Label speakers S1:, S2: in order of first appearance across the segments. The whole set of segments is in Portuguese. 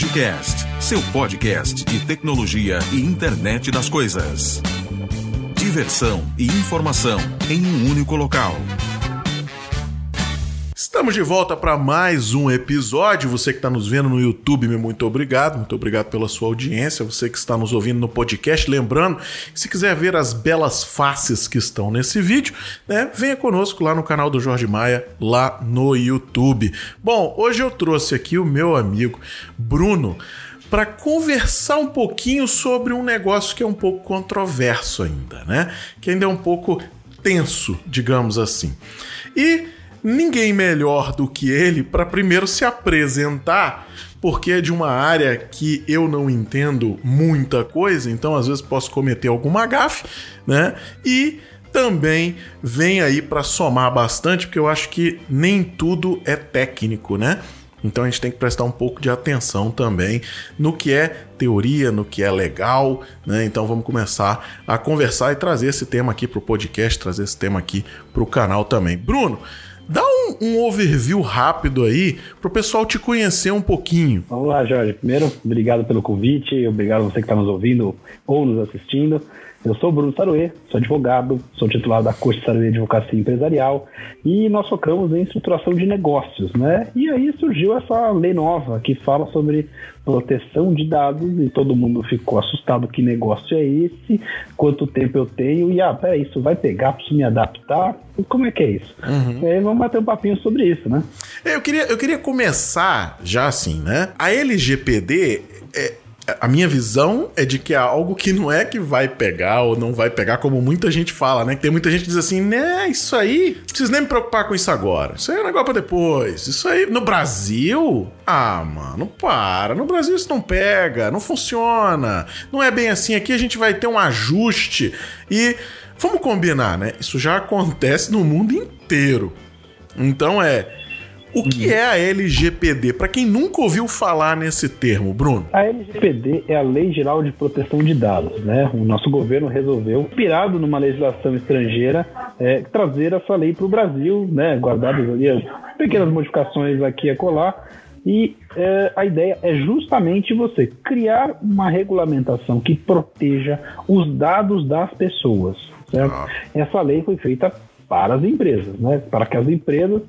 S1: Jorgecast, seu podcast de tecnologia e internet das coisas. Diversão e informação em um único local.
S2: Estamos de volta para mais um episódio. Você que está nos vendo no YouTube, muito obrigado. Muito obrigado pela sua audiência. Você que está nos ouvindo no podcast, lembrando, se quiser ver as belas faces que estão nesse vídeo, né, venha conosco lá no canal do Jorge Maia, lá no YouTube. Bom, hoje eu trouxe aqui o meu amigo Bruno para conversar um pouquinho sobre um negócio que é um pouco controverso ainda, né? Que ainda é um pouco tenso, digamos assim. E ninguém melhor do que ele para primeiro se apresentar, porque é de uma área que eu não entendo muita coisa, então às vezes posso cometer alguma gafe, né? E também vem aí para somar bastante, porque eu acho que nem tudo é técnico, né? Então a gente tem que prestar um pouco de atenção também no que é teoria, no que é legal, né? Então vamos começar a conversar e trazer esse tema aqui para o podcast, trazer esse tema aqui para o canal também. Bruno, Dá um, um overview rápido aí para o pessoal te conhecer um pouquinho.
S3: Vamos lá, Jorge. Primeiro, obrigado pelo convite, obrigado a você que está nos ouvindo ou nos assistindo. Eu sou Bruno Saruê, sou advogado, sou titular da Corte Saruê Advocacia Empresarial e nós focamos em estruturação de negócios, né? E aí surgiu essa lei nova que fala sobre proteção de dados e todo mundo ficou assustado que negócio é esse, quanto tempo eu tenho e ah, peraí, isso vai pegar, preciso me adaptar, como é que é isso? Uhum. E aí vamos bater um papinho sobre isso, né?
S2: Eu queria, eu queria começar já assim, né? A LGPD é, a minha visão é de que é algo que não é que vai pegar ou não vai pegar, como muita gente fala, né? Tem muita gente que diz assim, né, isso aí, não preciso nem me preocupar com isso agora. Isso aí é um negócio pra depois. Isso aí, no Brasil, ah, mano, para. No Brasil isso não pega, não funciona. Não é bem assim. Aqui a gente vai ter um ajuste e vamos combinar, né? Isso já acontece no mundo inteiro. Então é o que uhum. é a LGPD? Para quem nunca ouviu falar nesse termo, Bruno?
S3: A LGPD é a Lei Geral de Proteção de Dados. Né? O nosso governo resolveu, inspirado numa legislação estrangeira, é, trazer essa lei para o Brasil, né? guardadas ali as pequenas modificações aqui e acolá. E é, a ideia é justamente você criar uma regulamentação que proteja os dados das pessoas. Certo? Ah. Essa lei foi feita para as empresas, né? para que as empresas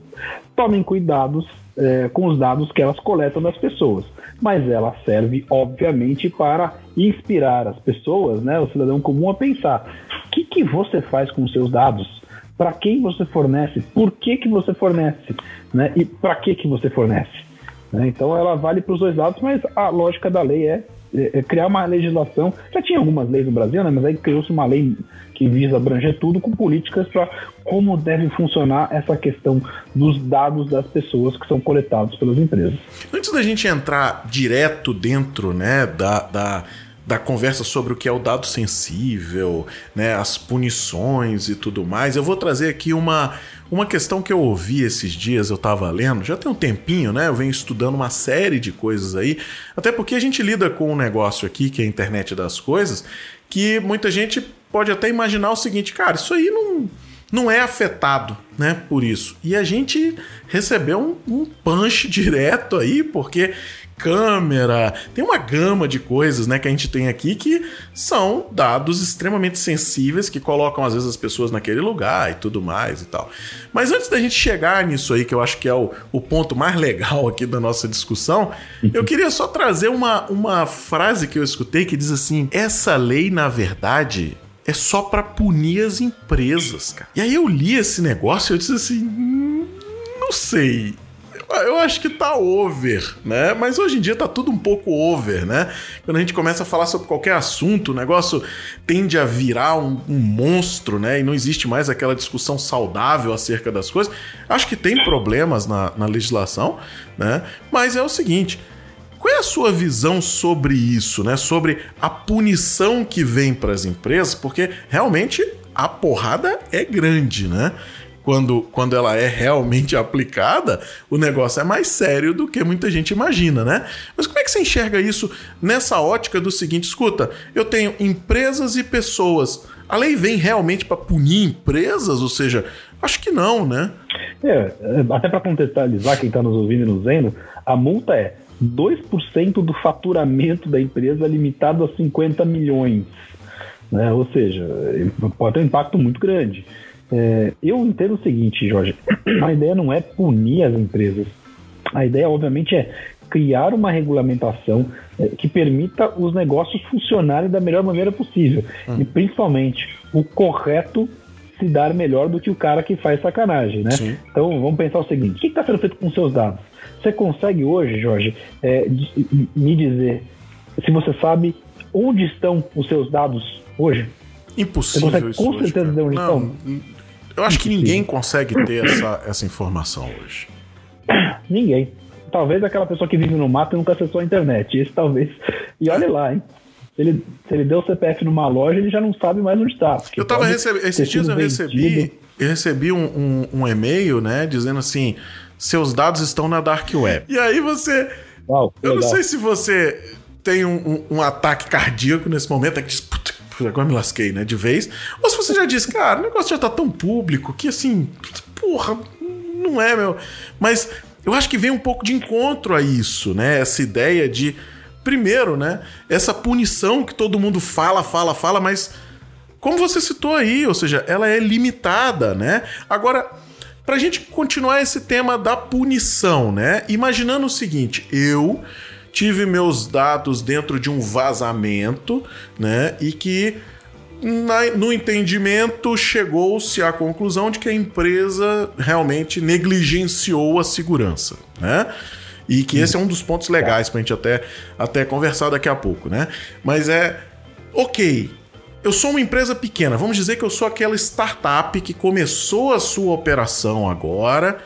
S3: tomem cuidados é, com os dados que elas coletam das pessoas. Mas ela serve, obviamente, para inspirar as pessoas, né, o cidadão comum, a pensar: o que, que você faz com os seus dados? Para quem você fornece? Por que, que você fornece? Né? E para que, que você fornece? Né? Então ela vale para os dois lados, mas a lógica da lei é criar uma legislação. Já tinha algumas leis no Brasil, né, mas aí criou-se uma lei que visa abranger tudo com políticas para como deve funcionar essa questão dos dados das pessoas que são coletados pelas empresas.
S2: Antes da gente entrar direto dentro né, da, da da conversa sobre o que é o dado sensível, né, as punições e tudo mais, eu vou trazer aqui uma, uma questão que eu ouvi esses dias, eu estava lendo, já tem um tempinho, né? Eu venho estudando uma série de coisas aí, até porque a gente lida com um negócio aqui, que é a internet das coisas, que muita gente pode até imaginar o seguinte, cara, isso aí não, não é afetado, né, por isso. E a gente recebeu um, um punch direto aí, porque câmera, tem uma gama de coisas, né, que a gente tem aqui que são dados extremamente sensíveis que colocam às vezes as pessoas naquele lugar e tudo mais e tal. Mas antes da gente chegar nisso aí, que eu acho que é o, o ponto mais legal aqui da nossa discussão, eu queria só trazer uma, uma frase que eu escutei que diz assim: essa lei, na verdade, é só para punir as empresas, cara. E aí eu li esse negócio e eu disse assim, hum, não sei eu acho que tá over, né? Mas hoje em dia tá tudo um pouco over, né? Quando a gente começa a falar sobre qualquer assunto, o negócio tende a virar um, um monstro, né? E não existe mais aquela discussão saudável acerca das coisas. Acho que tem problemas na, na legislação, né? Mas é o seguinte. Qual é a sua visão sobre isso, né? Sobre a punição que vem para as empresas, porque realmente a porrada é grande, né? Quando, quando ela é realmente aplicada, o negócio é mais sério do que muita gente imagina, né? Mas como é que você enxerga isso nessa ótica do seguinte: escuta, eu tenho empresas e pessoas. A lei vem realmente para punir empresas? Ou seja, acho que não, né?
S3: É, até para contextualizar quem está nos ouvindo e nos vendo, a multa é 2% do faturamento da empresa limitado a 50 milhões. Né? Ou seja, pode ter um impacto muito grande. É, eu entendo o seguinte, Jorge: a ideia não é punir as empresas. A ideia, obviamente, é criar uma regulamentação é, que permita os negócios funcionarem da melhor maneira possível. Hum. E, principalmente, o correto se dar melhor do que o cara que faz sacanagem, né? Sim. Então, vamos pensar o seguinte: o que está sendo feito com seus dados? Você consegue hoje, Jorge, é, me dizer se você sabe onde estão os seus dados hoje?
S2: Impossível. Você consegue
S3: com
S2: certeza
S3: hoje, dizer onde Não,
S2: estão? Eu acho que ninguém consegue ter essa, essa informação hoje.
S3: Ninguém. Talvez aquela pessoa que vive no mato e nunca acessou a internet. Esse talvez. E olha lá, hein? Se ele, se ele deu o CPF numa loja, ele já não sabe mais onde está.
S2: Eu tava recebendo. Esses dias eu recebi, eu recebi um, um, um, e-mail, né? Dizendo assim: seus dados estão na Dark Web. E aí você. Uau, eu legal. não sei se você tem um, um, um ataque cardíaco nesse momento, é que diz, puta, agora me lasquei, né? De vez. Ou se você já disse, cara, o negócio já tá tão público que assim, porra, não é, meu. Mas eu acho que vem um pouco de encontro a isso, né? Essa ideia de, primeiro, né? Essa punição que todo mundo fala, fala, fala, mas como você citou aí, ou seja, ela é limitada, né? Agora, pra gente continuar esse tema da punição, né? Imaginando o seguinte, eu tive meus dados dentro de um vazamento, né? E que na, no entendimento chegou-se à conclusão de que a empresa realmente negligenciou a segurança, né? E que esse é um dos pontos legais para a gente até, até conversar daqui a pouco, né? Mas é ok. Eu sou uma empresa pequena, vamos dizer que eu sou aquela startup que começou a sua operação agora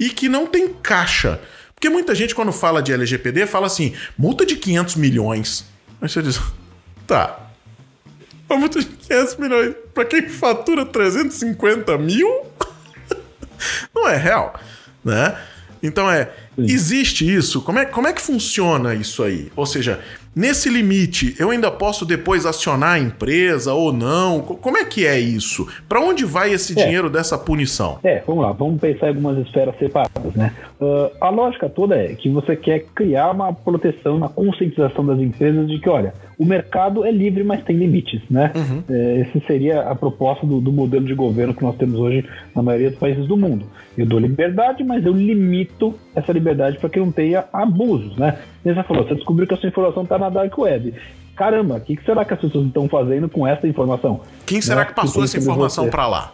S2: e que não tem caixa. Porque muita gente, quando fala de LGPD, fala assim: multa de 500 milhões. Aí você diz: tá. Uma multa de 500 milhões para quem fatura 350 mil? Não é real, né? Então é. Existe isso? Como é, como é que funciona isso aí? Ou seja, Nesse limite, eu ainda posso depois acionar a empresa ou não? Como é que é isso? Para onde vai esse é. dinheiro dessa punição?
S3: É, vamos lá, vamos pensar em algumas esferas separadas, né? Uh, a lógica toda é que você quer criar uma proteção, uma conscientização das empresas de que, olha, o mercado é livre, mas tem limites, né? Uhum. É, essa seria a proposta do, do, modelo de governo que nós temos hoje na maioria dos países do mundo. Eu dou liberdade, mas eu limito essa liberdade para que não tenha abusos, né? E você falou, você descobriu que a sua informação está na dark web. Caramba, o que, que, será que as pessoas estão fazendo com essa informação?
S2: Quem será né? que passou essa informação para lá?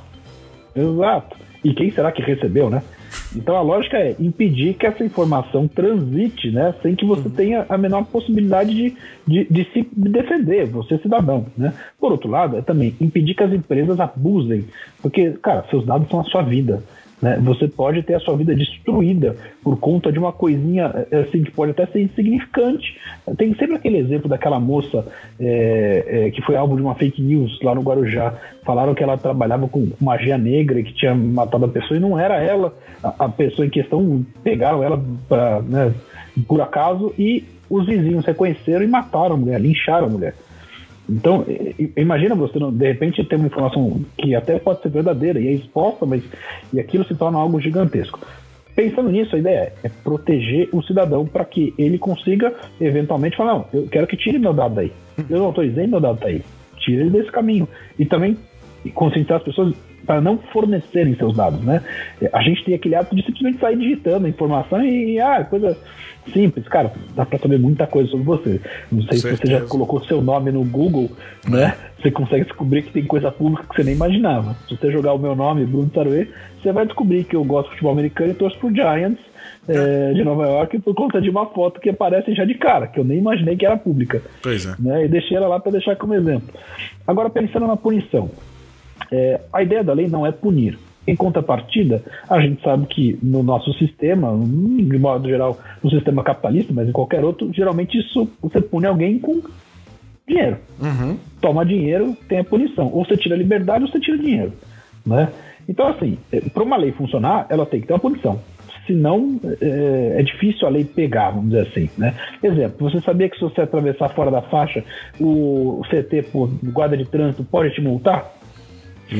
S3: Exato. E quem será que recebeu, né? Então a lógica é impedir que essa informação transite, né, sem que você uhum. tenha a menor possibilidade de, de, de, se defender, você cidadão, né? Por outro lado, é também impedir que as empresas abusem, porque, cara, seus dados são a sua vida. Né? Você pode ter a sua vida destruída por conta de uma coisinha eh, assim que pode até ser insignificante. Tem sempre aquele exemplo daquela moça é, é, que foi alvo de uma fake news lá no Guarujá. Falaram que ela trabalhava com magia negra que tinha matado a pessoa e não era ela. A, a pessoa em questão pegaram ela pra, né, por acaso e os vizinhos reconheceram e mataram a mulher, lincharam a mulher. Então, imagina você, de repente, ter uma informação que até pode ser verdadeira e é exposta, mas e aquilo se torna algo gigantesco. Pensando nisso, a ideia é, é proteger o cidadão para que ele consiga, eventualmente, falar: não, eu quero que tire meu dado daí. Eu não autorizei meu dado daí. Tire ele desse caminho. E também conscientizar as pessoas para não fornecerem seus dados, né? A gente tem aquele hábito de simplesmente sair digitando a informação e, ah, coisa simples, cara, dá para saber muita coisa sobre você. Não sei se você já colocou seu nome no Google, né? Você consegue descobrir que tem coisa pública que você nem imaginava. Se você jogar o meu nome, Bruno Taruê, você vai descobrir que eu gosto de futebol americano e torço pro Giants é, de Nova York por conta de uma foto que aparece já de cara, que eu nem imaginei que era pública.
S2: Pois é.
S3: Né? E deixei ela lá para deixar como exemplo. Agora, pensando na punição. É, a ideia da lei não é punir. Em contrapartida, a gente sabe que no nosso sistema, de modo geral, no sistema capitalista, mas em qualquer outro, geralmente isso você pune alguém com dinheiro. Uhum. Toma dinheiro, tem a punição. Ou você tira a liberdade ou você tira dinheiro. Né? Então, assim, é, para uma lei funcionar, ela tem que ter uma punição. Senão, é, é difícil a lei pegar, vamos dizer assim. Né? Exemplo, você sabia que se você atravessar fora da faixa, o CT, por guarda de trânsito, pode te multar?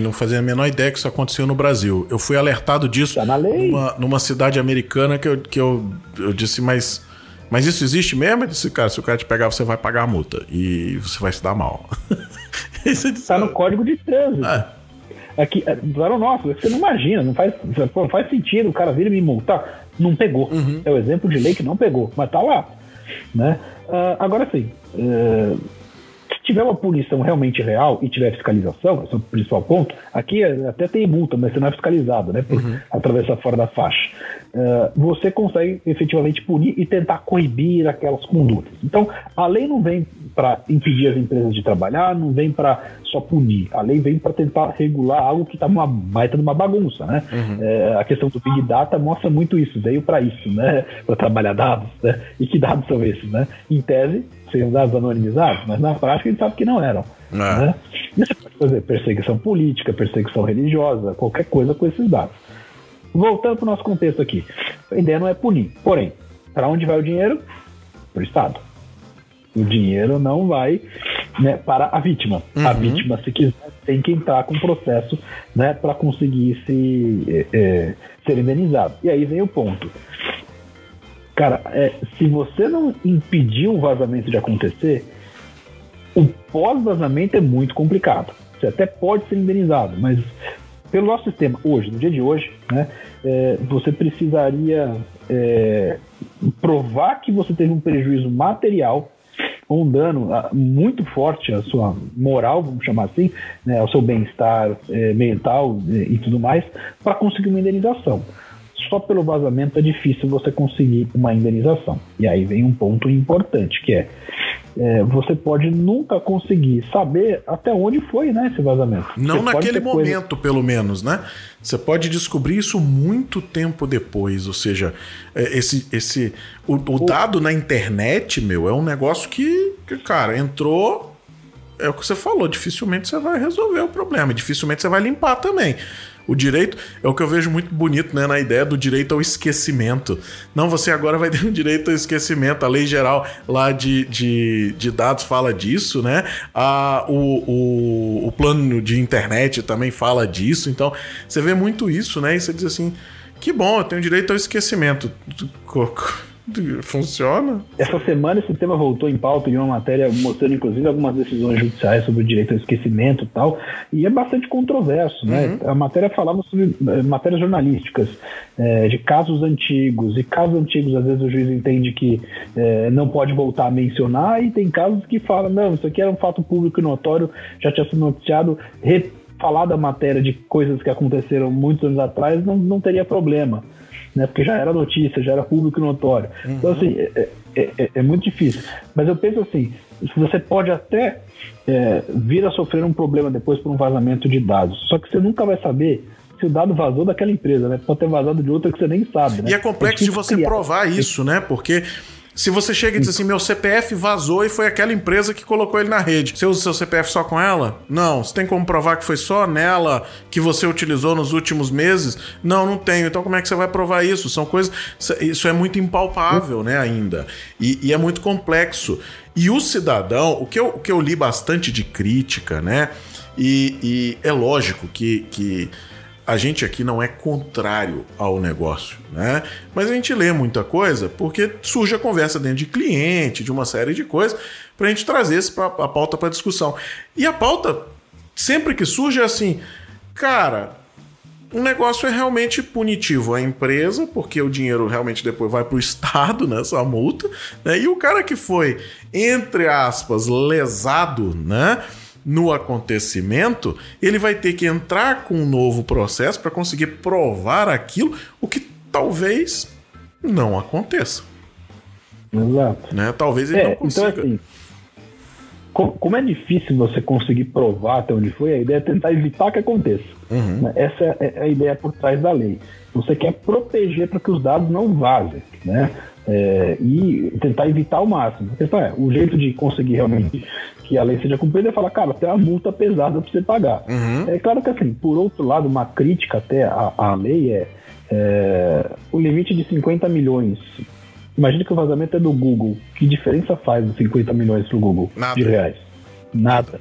S2: Não fazia a menor ideia que isso aconteceu no Brasil. Eu fui alertado disso tá numa, numa, cidade americana que, eu, que eu, eu disse, mas Mas isso existe mesmo? Disse, cara, se o cara te pegar, você vai pagar a multa e você vai se dar mal.
S3: Está no código de trânsito. É. Aqui, claro, nossa, você não imagina, não faz, não faz sentido o cara vir e me multar. Não pegou. Uhum. É o exemplo de lei que não pegou, mas tá lá. Né? Uh, agora sim, uh, tiver uma punição realmente real e tiver fiscalização, esse é o principal ponto, aqui até tem multa, mas você não é fiscalizado, né? Por uhum. atravessar fora da faixa. Uh, você consegue efetivamente punir e tentar coibir aquelas condutas. Então, a lei não vem para impedir as empresas de trabalhar, não vem para só punir. A lei vem para tentar regular algo que está uma baita numa bagunça, né? Uhum. É, a questão do Big Data mostra muito isso, veio para isso, né? Para trabalhar dados, né? E que dados são esses, né? Em tese, seriam dados anonimizados, mas na prática gente sabe que não eram. É. Né? E você pode fazer perseguição política, perseguição religiosa, qualquer coisa com esses dados. Voltando para o nosso contexto aqui, a ideia não é punir. Porém, para onde vai o dinheiro? Para o Estado. O dinheiro não vai né, para a vítima. Uhum. A vítima, se quiser, tem que entrar com o processo né, para conseguir se, é, ser indenizado. E aí vem o ponto. Cara, é, se você não impedir o vazamento de acontecer, o pós-vazamento é muito complicado. Você até pode ser indenizado, mas pelo nosso sistema hoje, no dia de hoje, né, é, você precisaria é, provar que você teve um prejuízo material ou um dano ah, muito forte à sua moral, vamos chamar assim, né, ao seu bem-estar é, mental é, e tudo mais, para conseguir uma indenização só pelo vazamento é difícil você conseguir uma indenização. E aí vem um ponto importante, que é, é você pode nunca conseguir saber até onde foi né, esse vazamento.
S2: Não você naquele momento, coisa... pelo menos, né? Você pode descobrir isso muito tempo depois. Ou seja, é, esse, esse, o, o dado na internet, meu, é um negócio que, que, cara, entrou. É o que você falou, dificilmente você vai resolver o problema, dificilmente você vai limpar também. O direito é o que eu vejo muito bonito, né? Na ideia do direito ao esquecimento. Não, você agora vai ter um direito ao esquecimento. A lei geral lá de, de, de dados fala disso, né? A, o, o, o plano de internet também fala disso. Então, você vê muito isso, né? E você diz assim: que bom, eu tenho direito ao esquecimento. Funciona?
S3: Essa semana esse tema voltou em pauta em uma matéria mostrando inclusive algumas decisões judiciais sobre o direito ao esquecimento e tal, e é bastante controverso, né? Uhum. A matéria falava sobre eh, matérias jornalísticas é, de casos antigos, e casos antigos às vezes o juiz entende que é, não pode voltar a mencionar, e tem casos que falam, não, isso aqui era um fato público e notório, já tinha sido noticiado, falar da matéria de coisas que aconteceram muitos anos atrás não, não teria problema né? Porque já era notícia, já era público notório. Uhum. Então, assim, é, é, é, é, muito difícil. Mas eu penso assim, você pode até é, vir a sofrer um problema depois por um vazamento de dados, só que você nunca vai saber se o dado vazou daquela empresa, né? Pode ter vazado de outra que você nem sabe, né?
S2: E é complexo de você criar. provar isso, né? Porque se você chega e diz assim, meu CPF vazou e foi aquela empresa que colocou ele na rede. Você usa seu CPF só com ela? Não. Você tem como provar que foi só nela que você utilizou nos últimos meses? Não, não tenho. Então como é que você vai provar isso? São coisas. Isso é muito impalpável, né, ainda. E, e é muito complexo. E o cidadão, o que eu, o que eu li bastante de crítica, né? E, e é lógico que. que a gente aqui não é contrário ao negócio, né? Mas a gente lê muita coisa porque surge a conversa dentro de cliente, de uma série de coisas, para a gente trazer isso pra, a pauta para discussão. E a pauta, sempre que surge, é assim, cara, o negócio é realmente punitivo à empresa, porque o dinheiro realmente depois vai para o Estado nessa multa, né? E o cara que foi, entre aspas, lesado, né? No acontecimento, ele vai ter que entrar com um novo processo para conseguir provar aquilo, o que talvez não aconteça.
S3: Exato.
S2: Né? Talvez ele
S3: é,
S2: não
S3: então,
S2: consiga.
S3: Então, assim, como é difícil você conseguir provar até onde foi, a ideia é tentar evitar que aconteça. Uhum. Né? Essa é a ideia por trás da lei. Você quer proteger para que os dados não vazem, né? É, e tentar evitar o máximo. A questão é, o jeito de conseguir realmente que a lei seja cumprida é falar, cara, tem uma multa pesada para você pagar. Uhum. É claro que assim, por outro lado, uma crítica até à, lei é, é, o limite de 50 milhões. Imagina que o vazamento é do Google. Que diferença faz os 50 milhões para o Google
S2: Nada.
S3: de reais? Nada.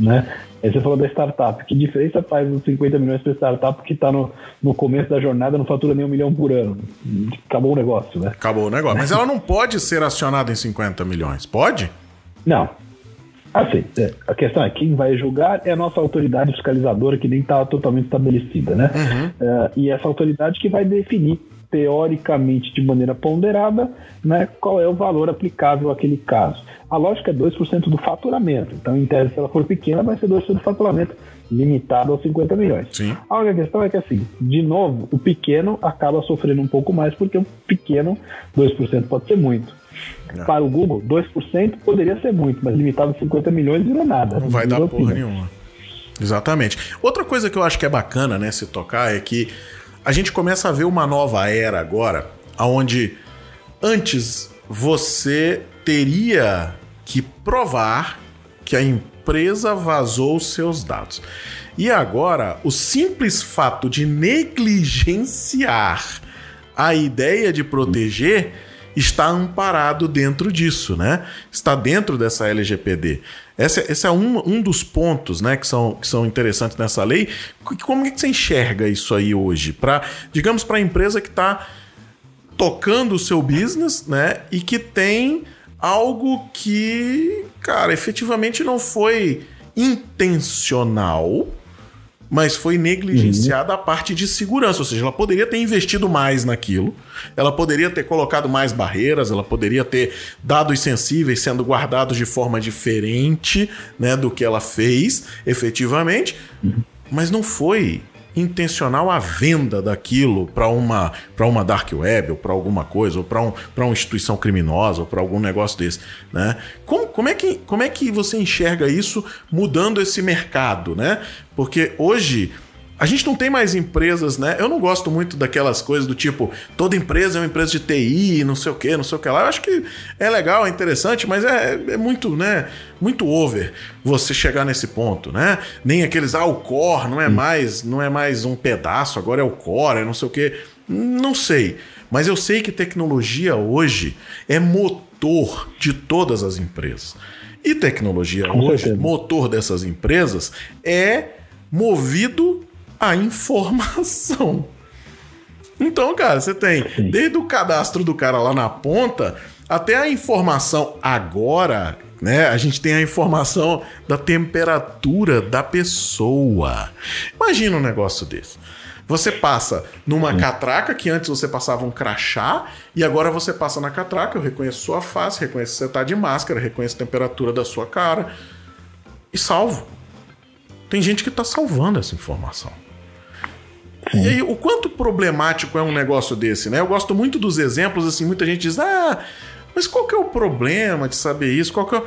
S3: Né? Aí você falou da startup. Que diferença faz os 50 milhões para startup que está no, no começo da jornada não fatura nem um milhão por ano? Acabou o negócio, né?
S2: Acabou o negócio. Mas ela não pode ser acionada em 50 milhões, pode?
S3: Não. Assim, é, a questão é quem vai julgar é a nossa autoridade fiscalizadora que nem está totalmente estabelecida, né? Uhum. É, e essa autoridade que vai definir teoricamente de maneira ponderada, né, qual é o valor aplicável àquele caso. A lógica é 2% do faturamento. Então, em tese, se ela for pequena, vai ser 2% do faturamento, limitado aos 50 milhões.
S2: Sim.
S3: A única questão é que, assim, de novo, o pequeno acaba sofrendo um pouco mais, porque o pequeno, 2% pode ser muito. É. Para o Google, 2% poderia ser muito, mas limitado a 50 milhões virou nada.
S2: Não vai dar porra nenhuma. Exatamente. Outra coisa que eu acho que é bacana, né, se tocar, é que a gente começa a ver uma nova era agora, onde antes você teria que provar que a empresa vazou os seus dados. E agora, o simples fato de negligenciar a ideia de proteger está amparado dentro disso, né? Está dentro dessa LGPD. Esse, esse é um, um dos pontos né, que, são, que são interessantes nessa lei. Como é que você enxerga isso aí hoje? Pra, digamos, para a empresa que está tocando o seu business né, e que tem algo que, cara, efetivamente não foi intencional, mas foi negligenciada uhum. a parte de segurança. Ou seja, ela poderia ter investido mais naquilo, ela poderia ter colocado mais barreiras, ela poderia ter dados sensíveis sendo guardados de forma diferente né, do que ela fez efetivamente, uhum. mas não foi intencional a venda daquilo para uma, uma dark web ou para alguma coisa, ou para um, uma instituição criminosa ou para algum negócio desse. Né? Como, como, é que, como é que você enxerga isso mudando esse mercado? Né? Porque hoje a gente não tem mais empresas, né? Eu não gosto muito daquelas coisas do tipo, toda empresa é uma empresa de TI, não sei o que, não sei o que lá. Eu acho que é legal, é interessante, mas é, é muito, né? Muito over você chegar nesse ponto, né? Nem aqueles, ah, o core não é hum. mais, não é mais um pedaço, agora é o core, é não sei o que. Não sei. Mas eu sei que tecnologia hoje é motor de todas as empresas. E tecnologia hoje, motor dessas empresas, é movido a informação. Então, cara, você tem desde o cadastro do cara lá na ponta até a informação agora, né? A gente tem a informação da temperatura da pessoa. Imagina um negócio desse. Você passa numa catraca, que antes você passava um crachá, e agora você passa na catraca, eu reconheço sua face, reconheço que você está de máscara, reconheço a temperatura da sua cara e salvo. Tem gente que está salvando essa informação. E aí, o quanto problemático é um negócio desse, né? Eu gosto muito dos exemplos, assim, muita gente diz, ah, mas qual que é o problema de saber isso? Qual que é...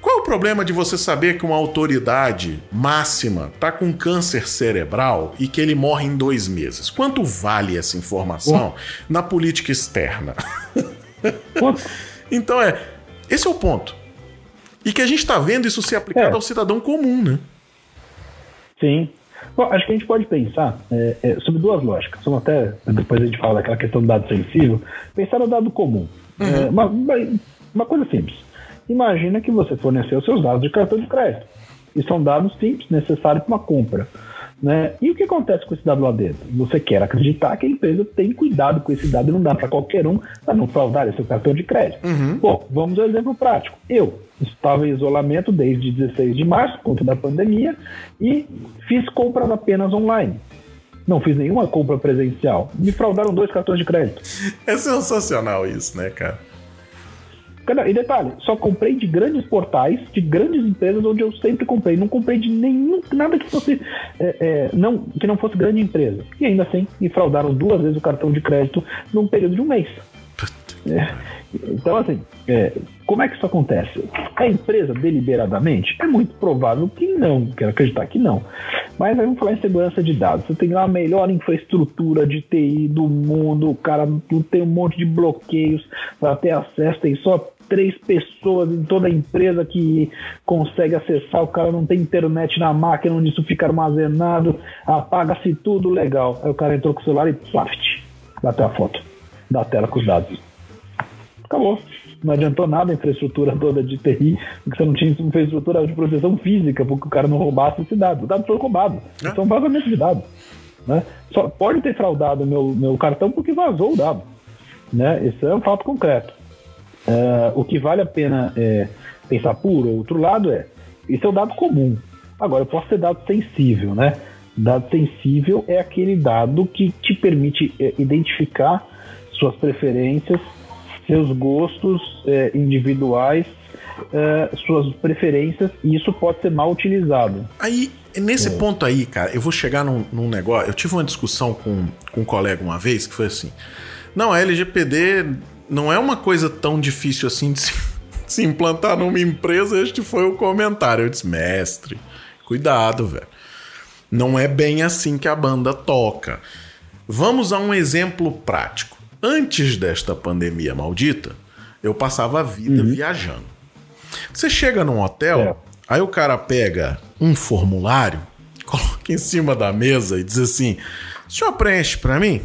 S2: Qual é o problema de você saber que uma autoridade máxima tá com câncer cerebral e que ele morre em dois meses? Quanto vale essa informação na política externa? então é, esse é o ponto. E que a gente está vendo isso ser aplicado é. ao cidadão comum, né?
S3: Sim. Bom, acho que a gente pode pensar é, é, sobre duas lógicas. Vamos até, depois a gente fala daquela questão do dado sensível, pensar no dado comum. Uhum. É, uma, uma coisa simples. Imagina que você forneceu seus dados de cartão de crédito. E são dados simples, necessários para uma compra. Né? E o que acontece com esse dado lá dentro? Você quer acreditar que a empresa tem cuidado com esse dado e não dá para qualquer um para não fraudar seu cartão de crédito. Uhum. Bom, vamos ao exemplo prático. Eu estava em isolamento desde 16 de março, por conta da pandemia, e fiz compras apenas online. Não fiz nenhuma compra presencial. Me fraudaram dois cartões de crédito.
S2: É sensacional isso, né, cara?
S3: E detalhe, só comprei de grandes portais, de grandes empresas onde eu sempre comprei. Não comprei de nenhum, nada que fosse é, é, não, que não fosse grande empresa. E ainda assim, me fraudaram duas vezes o cartão de crédito num período de um mês. É, então, assim, é, como é que isso acontece? A empresa deliberadamente? É muito provável que não, quero acreditar que não. Mas vamos falar em segurança de dados. Você tem lá a melhor infraestrutura de TI do mundo, o cara tem um monte de bloqueios para ter acesso, tem só três pessoas em toda a empresa que consegue acessar, o cara não tem internet na máquina onde isso fica armazenado, apaga-se tudo legal. Aí o cara entrou com o celular e plaft, bateu a foto da tela com os dados. Acabou. Não adiantou nada a infraestrutura toda de TI, porque você não tinha infraestrutura de proteção física, porque o cara não roubasse esse dado. Os dados foram roubados. É. São vazamentos de dados. Né? Só pode ter fraudado meu, meu cartão porque vazou o dado. Né? Esse é um fato concreto. Uh, o que vale a pena é, pensar por outro lado é, isso é o um dado comum. Agora, eu posso ter dado sensível, né? Dado sensível é aquele dado que te permite é, identificar suas preferências, seus gostos é, individuais, é, suas preferências, e isso pode ser mal utilizado.
S2: Aí, nesse é. ponto aí, cara, eu vou chegar num, num, negócio. Eu tive uma discussão com, com um colega uma vez que foi assim: não, a LGPD não é uma coisa tão difícil assim de se, se implantar numa empresa. Este foi o comentário. Eu disse, mestre, cuidado, velho. Não é bem assim que a banda toca. Vamos a um exemplo prático. Antes desta pandemia maldita, eu passava a vida uhum. viajando. Você chega num hotel, é. aí o cara pega um formulário, coloca em cima da mesa e diz assim: o senhor preenche para mim?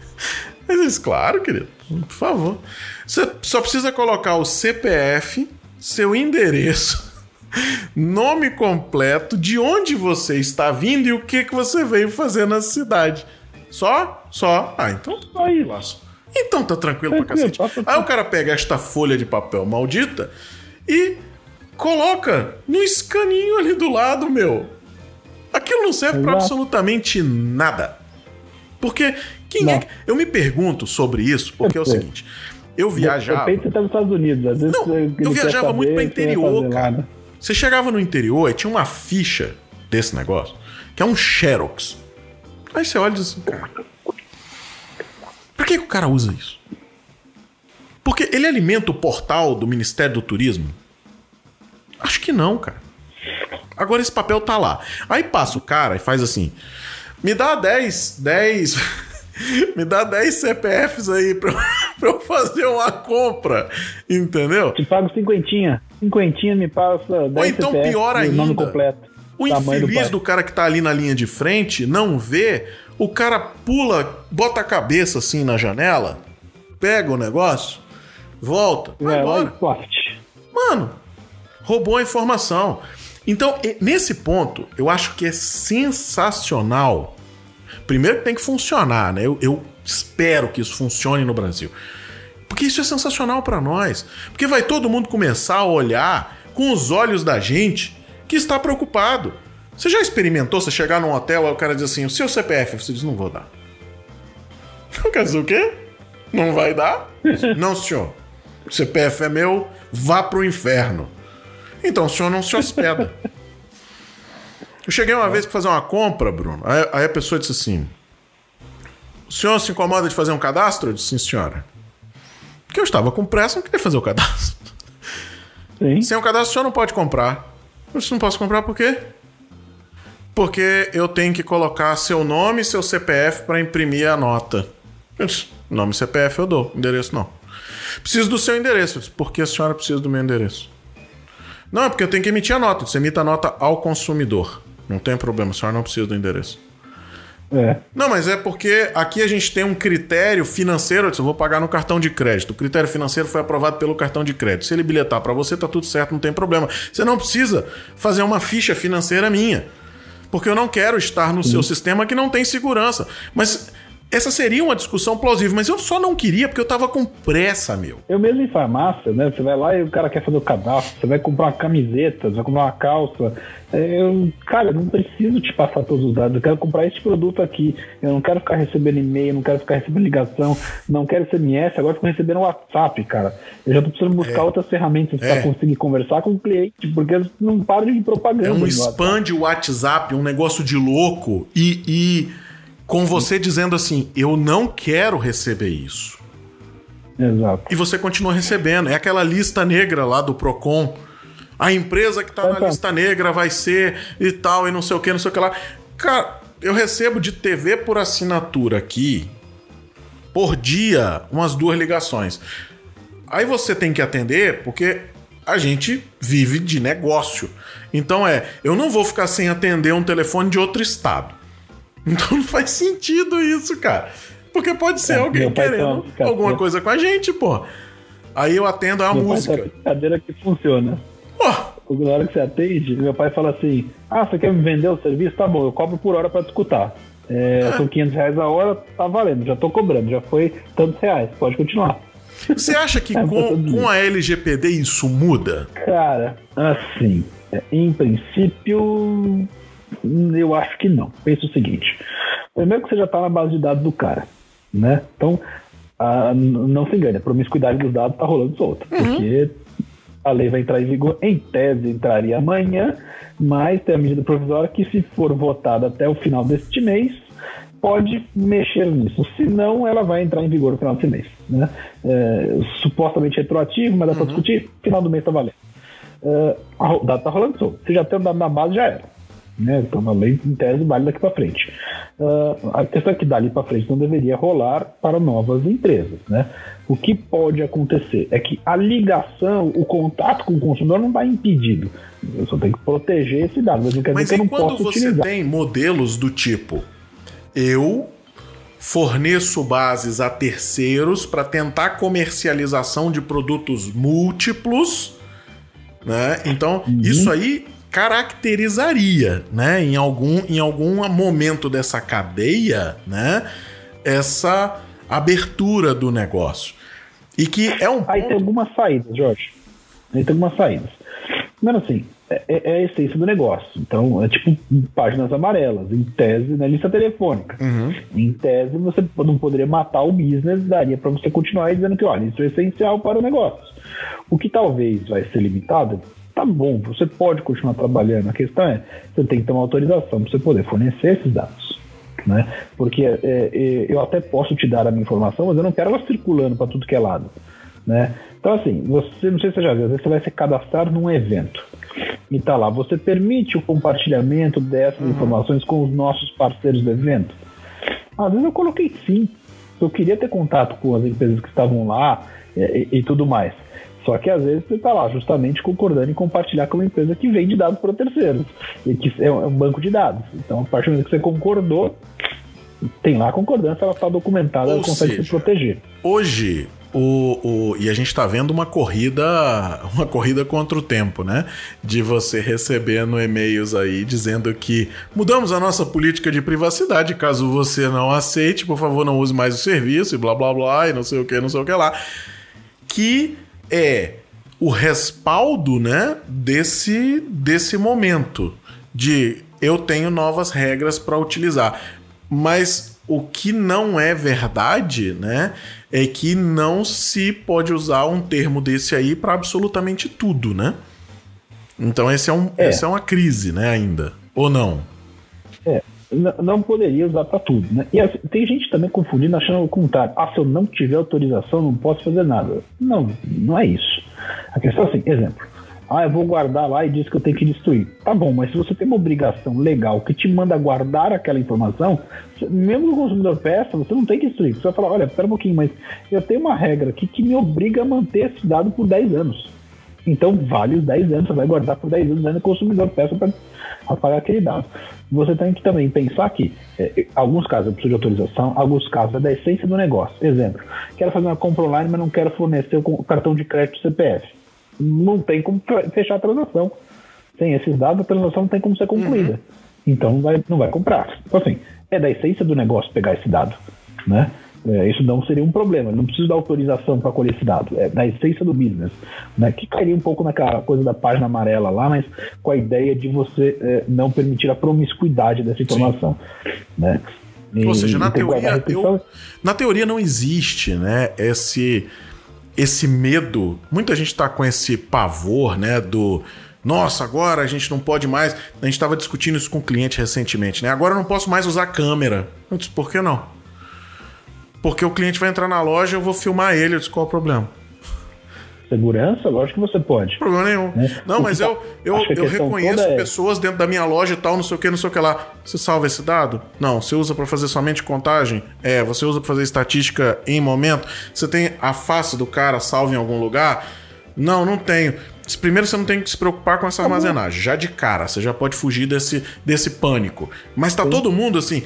S2: Ele diz, claro, querido, por favor. Você só precisa colocar o CPF, seu endereço nome completo, de onde você está vindo e o que, que você veio fazer na cidade. Só? Só? Ah, então tá tranquilo. Então tá tranquilo pra cacete. Aí o cara pega esta folha de papel maldita e coloca no escaninho ali do lado, meu. Aquilo não serve para absolutamente nada. Porque quem não. é que... Eu me pergunto sobre isso, porque é o seguinte. Eu viajava.
S3: De repente você tá nos Estados Unidos. Às vezes
S2: não, eu viajava muito pra interior, cara. Você chegava no interior e tinha uma ficha desse negócio, que é um Xerox. Aí você olha e diz assim, cara. Pra que, que o cara usa isso? Porque ele alimenta o portal do Ministério do Turismo? Acho que não, cara. Agora esse papel tá lá. Aí passa o cara e faz assim: me dá 10, 10. me dá 10 CPFs aí pra, pra eu fazer uma compra. Entendeu?
S3: Te pago cinquentinha. Cinquentinha me passa 10 Ou
S2: então
S3: CPF,
S2: pior ainda. completo. O infeliz do, do, cara que tá ali na linha de frente não vê, o cara pula, bota a cabeça assim na janela, pega o negócio, volta, vai é, embora. Mano, roubou a informação. Então, nesse ponto, eu acho que é sensacional. Primeiro que tem que funcionar, né? Eu, eu espero que isso funcione no Brasil. Porque isso é sensacional para nós. Porque vai todo mundo começar a olhar com os olhos da gente que está preocupado. Você já experimentou você chegar num hotel e o cara diz assim: o seu CPF? Você diz: não vou dar. Quer dizer o quê? Não vai dar? não, senhor. O CPF é meu, vá pro inferno. Então o senhor não se hospeda. Eu cheguei uma vez para fazer uma compra, Bruno. Aí, a pessoa disse assim: O senhor se incomoda de fazer um cadastro? Eu disse, sim, senhora. Porque eu estava com pressa, não queria fazer o cadastro. Sim. Sem o cadastro, o senhor não pode comprar. Eu não posso comprar por quê? Porque eu tenho que colocar seu nome e seu CPF para imprimir a nota. Disse, nome e CPF eu dou, endereço não. Preciso do seu endereço. Disse, por que a senhora precisa do meu endereço? Não, é porque eu tenho que emitir a nota. Você emite a nota ao consumidor. Não tem problema, a senhora não precisa do endereço. É. Não, mas é porque aqui a gente tem um critério financeiro. Eu vou pagar no cartão de crédito. O critério financeiro foi aprovado pelo cartão de crédito. Se ele bilhetar para você, tá tudo certo, não tem problema. Você não precisa fazer uma ficha financeira minha. Porque eu não quero estar no Sim. seu sistema que não tem segurança. Mas essa seria uma discussão plausível, mas eu só não queria porque eu tava com pressa, meu.
S3: Eu mesmo em farmácia, né? Você vai lá e o cara quer fazer o cadastro, você vai comprar uma camiseta, você vai comprar uma calça. É, eu, cara, eu não preciso te passar todos os dados, eu quero comprar esse produto aqui. Eu não quero ficar recebendo e-mail, não quero ficar recebendo ligação, não quero SMS, agora fico recebendo WhatsApp, cara. Eu já tô precisando buscar é, outras ferramentas é. para conseguir conversar com o cliente, porque não param de propaganda. É
S2: um spam de WhatsApp, um negócio de louco e... e com você dizendo assim: eu não quero receber isso.
S3: Exato.
S2: E você continua recebendo. É aquela lista negra lá do Procon. A empresa que tá na lista negra vai ser e tal, e não sei o que, não sei o que lá. Cara, eu recebo de TV por assinatura aqui, por dia, umas duas ligações. Aí você tem que atender, porque a gente vive de negócio. Então é, eu não vou ficar sem atender um telefone de outro estado. Então não faz sentido isso, cara. Porque pode ser é, alguém querendo alguma coisa com a gente, pô. Aí eu atendo a
S3: Meu pai
S2: música.
S3: tem uma brincadeira que funciona.
S2: Pô,
S3: Na hora que você atende, meu pai fala assim: Ah, você quer me vender o serviço? Tá bom, eu cobro por hora pra te escutar. É, são 500 reais a hora, tá valendo, já tô cobrando, já foi tantos reais, pode continuar.
S2: você acha que
S3: É,
S2: com, com a LGPD isso muda?
S3: Cara, assim, é, em princípio, eu acho que não. Pensa o seguinte: primeiro que você já tá na base de dados do cara, né? Então, n- não se engane, a promiscuidade dos dados tá rolando solta, porque a lei vai entrar em vigor, em tese entraria amanhã, mas tem a medida provisória que, se for votada até o final deste mês, pode mexer nisso. Se não, ela vai entrar em vigor no final desse mês. Né? É, supostamente retroativo, mas dá pra discutir, final do mês tá valendo. É, a ro- dado tá rolando solto. Se já tem o dado na base, já era. Né? Então, uma lei, em tese, vale daqui para frente. Ah, a questão é que dali para frente não deveria rolar para novas empresas. Né? O que pode acontecer é que a ligação, o contato com o consumidor não vai impedido. Eu só tenho que proteger esse dado. Mas não quer
S2: Mas
S3: dizer que eu não
S2: quando
S3: posso
S2: você
S3: utilizar.
S2: tem modelos do tipo eu forneço bases a terceiros para tentar comercialização de produtos múltiplos, né? Então,
S3: Uhum.
S2: isso aí caracterizaria, né, em algum em algum momento dessa cadeia, né, essa abertura do negócio. E que é um
S3: Aí tem
S2: ponto
S3: algumas saídas, Jorge. Aí tem algumas saídas. Primeiro assim, é, é a essência do negócio. Então, é tipo páginas amarelas, em tese, na lista telefônica. Em tese, você não poderia matar o business, daria para você continuar dizendo que, olha, isso é essencial para o negócio. O que talvez vai ser limitado, tá bom, você pode continuar trabalhando. A questão é, você tem que ter uma autorização para você poder fornecer esses dados. Né? Porque é, é, eu até posso te dar a minha informação, mas eu não quero ela circulando para tudo que é lado. Né? Então, assim, você não sei se você já viu, às vezes você vai se cadastrar num evento e tá lá, você permite o compartilhamento dessas informações com os nossos parceiros do evento? Às vezes eu coloquei sim. Eu queria ter contato com as empresas que estavam lá e, e- e tudo mais. Só que às vezes você está lá justamente concordando em compartilhar com uma empresa que vende dados para terceiros. E que é um é um banco de dados. Então, a partir do momento que você concordou, tem lá a concordância, ela está documentada, ela
S2: Ou
S3: consegue
S2: seja,
S3: se proteger.
S2: Hoje, o, o- e a gente tá vendo uma corrida, uma corrida contra o tempo, né? De você recebendo e-mails aí dizendo que mudamos a nossa política de privacidade, caso você não aceite, por favor, não use mais o serviço e blá blá blá e não sei o que, não sei o que lá. Que é o respaldo, né, desse desse momento de eu tenho novas regras para utilizar. Mas o que não é verdade, né, é que não se pode usar um termo desse aí para absolutamente tudo, né? Então esse é um,
S3: É.
S2: essa é uma crise, né, ainda. Ou não?
S3: É, não poderia usar para tudo. Né? E assim, tem gente também confundindo, achando o contrário. Ah, se eu não tiver autorização, não posso fazer nada. Não, não é isso. A questão é assim, exemplo. Ah, eu vou guardar lá e diz que eu tenho que destruir. Tá bom, mas se você tem uma obrigação legal que te manda guardar aquela informação, mesmo o consumidor peça, você não tem que destruir. Você vai falar, olha, espera um pouquinho, mas eu tenho uma regra aqui que me obriga a manter esse dado por 10 anos. Então, vale os 10 anos, você vai guardar por 10 anos, que o consumidor peça para apagar aquele dado. Você tem que também pensar que, é, alguns casos eu preciso de autorização, alguns casos é da essência do negócio. Exemplo, quero fazer uma compra online, mas não quero fornecer o cartão de crédito CPF. Não tem como fe- fechar a transação. Sem esses dados, a transação não tem como ser concluída. Então, não vai, não vai comprar. Então, assim, é da essência do negócio pegar esse dado, né? É, isso não seria um problema. Não preciso da autorização para colher esse dado. É da essência do business. Né? Que cairia um pouco naquela coisa da página amarela lá, mas com a ideia de você é, não permitir a promiscuidade dessa informação. Né? E-
S2: Ou seja, na teoria, eu- na teoria não existe, né, esse esse medo. Muita gente tá com esse pavor, né, do nossa, agora a gente não pode mais. A gente estava discutindo isso com o cliente recentemente, né? Agora eu não posso mais usar câmera. Eu disse, por que não? Porque o cliente vai entrar na loja, eu vou filmar ele. Eu disse, qual é o problema?
S3: Segurança, lógico que você pode.
S2: Problema nenhum.
S3: Né?
S2: Não, mas
S3: tá-
S2: eu, eu, eu reconheço
S3: é-
S2: pessoas dentro da minha loja e tal, não sei o que, não sei o que lá. Você salva esse dado? Não. Você usa para fazer somente contagem? É. Você usa para fazer estatística em momento? Você tem a face do cara salva em algum lugar? Não, não tenho. Primeiro você não tem que se preocupar com essa armazenagem. Já de cara, você já pode fugir desse, desse pânico. Mas tá todo mundo assim.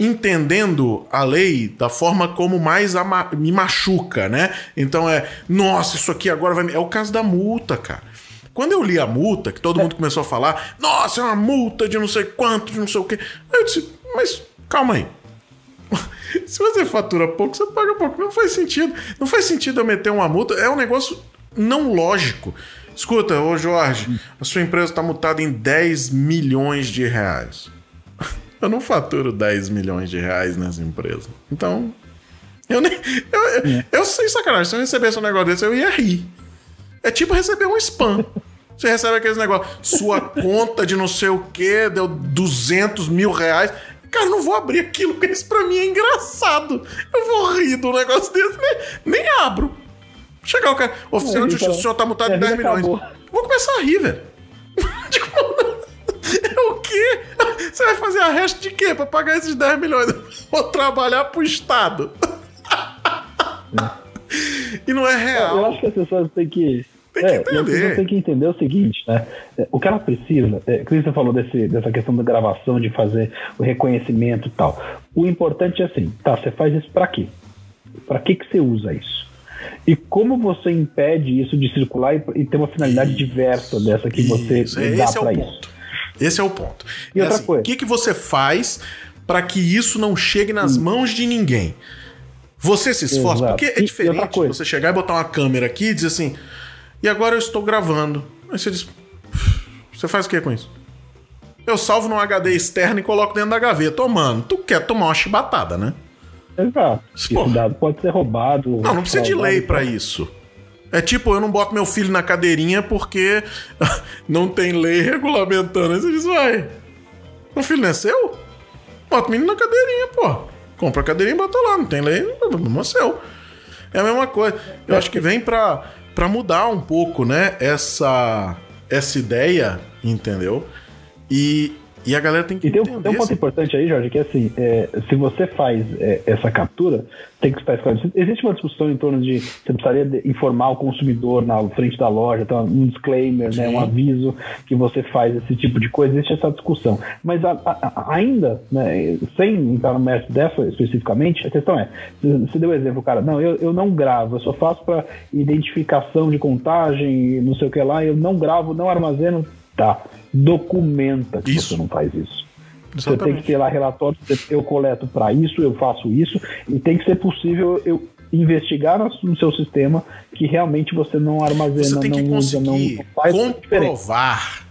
S2: Entendendo a lei da forma como mais me machuca, né? Então é, nossa, isso aqui agora vai. É o caso da multa, cara. Quando eu li a multa, que todo mundo começou a falar, nossa, é uma multa de não sei quanto, de não sei o quê. Aí eu disse, mas calma aí. Se você fatura pouco, você paga pouco. Não faz sentido. Não faz sentido eu meter uma multa. É um negócio não lógico. Escuta, ô Jorge, a sua empresa está multada em 10 milhões de reais. Eu não faturo 10 milhões de reais nessa empresa. Então. Eu nem. Eu, eu, é. eu sei sacanagem. Se eu recebesse um negócio desse, eu ia rir. É tipo receber um spam. Você recebe aqueles negócios. Sua conta de não sei o que deu 200 mil reais. Cara, não vou abrir aquilo, porque isso pra mim é engraçado. Eu vou rir do negócio desse, nem, nem abro. Chegar o cara, oficial de justiça, o senhor tá multado em 10 milhões. Acabou. Vou começar a rir, velho. é o quê? Você vai fazer a resto de quê pra pagar esses 10 milhões? Vou trabalhar pro Estado. e não é real.
S3: Eu acho que as pessoas têm que. Tem que é, entender. tem que entender o seguinte, né? É, o que ela precisa, é, que você falou desse, dessa questão da gravação, de fazer o reconhecimento e tal. O importante é assim, tá, você faz isso para quê? Para que que você usa isso? E como você impede isso de circular e, e ter uma finalidade isso, diversa dessa que você isso, dá para é isso?
S2: Esse é o ponto.
S3: E é outra
S2: assim,
S3: coisa.
S2: O que, que você faz para que isso não chegue nas hum. mãos de ninguém? Você se esforça, Exato. porque é diferente você chegar e botar uma câmera aqui e dizer assim, e agora eu estou gravando. Aí você diz, você faz o que com isso? Eu salvo no HD externo e coloco dentro da gaveta. Ô, mano, tu quer tomar uma chibatada, né?
S3: Exato. Esse dado pode ser roubado.
S2: Não, não precisa de lei para isso. É tipo, eu não boto meu filho na cadeirinha porque não tem lei regulamentando. Aí você diz, vai. Meu filho não é seu? Bota o menino na cadeirinha, pô. Compra a cadeirinha e bota lá. Não tem lei, não é seu. É a mesma coisa. Eu acho que vem pra, pra mudar um pouco, né? Essa, essa ideia, entendeu? E, e a galera tem que
S3: e tem, um, tem um ponto importante aí, Jorge, que é assim, é, se você faz é, essa captura, tem que estar esclarecido. Existe uma discussão em torno de você precisaria informar o consumidor na frente da loja, então um disclaimer, né, um aviso que você faz esse tipo de coisa, existe essa discussão. Mas a, a, ainda, né, sem entrar no mérito dessa especificamente, a questão é, você deu o exemplo, cara, não, eu, eu não gravo, eu só faço para identificação de contagem, não sei o que lá, eu não gravo, não armazeno, tá documenta que isso. você não faz isso. Exatamente. Você tem que ter lá relatório, eu coleto para isso, eu faço isso, e tem que ser possível eu investigar no seu sistema que realmente você não armazena, você
S2: tem que
S3: não
S2: usa, não, faz comprovar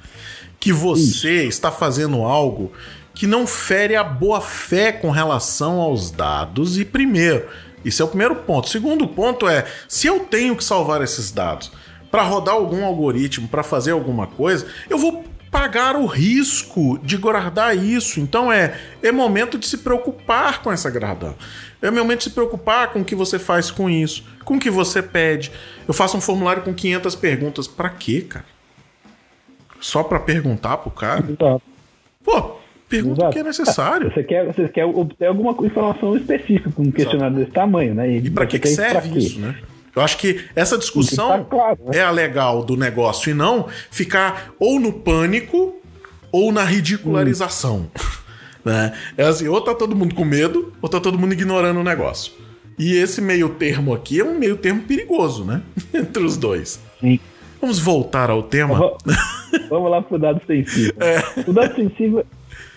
S2: que você isso. está fazendo algo que não fere a boa fé com relação aos dados. E primeiro, isso é o primeiro ponto. Segundo ponto é, se eu tenho que salvar esses dados para rodar algum algoritmo, para fazer alguma coisa, eu vou pagar o risco de guardar isso. Então é, é momento de se preocupar com essa grada. É momento de se preocupar com o que você faz com isso, com o que você pede. Eu faço um formulário com 500 perguntas. Para quê, cara? Só para perguntar pro cara? Exato. Pô, pergunta o que é necessário.
S3: Você quer, você quer obter alguma informação específica com um questionário Exato. desse tamanho, né?
S2: E, e para que, que serve isso, né? Eu acho que essa discussão tá claro, né? é a legal do negócio e não ficar ou no pânico ou na ridicularização. Hum. Né? É assim, ou tá todo mundo com medo, ou tá todo mundo ignorando o negócio. E esse meio termo aqui é um meio termo perigoso, né? Entre os dois. Sim. Vamos voltar ao tema.
S3: Vamos lá pro dado sensível. É. O dado sensível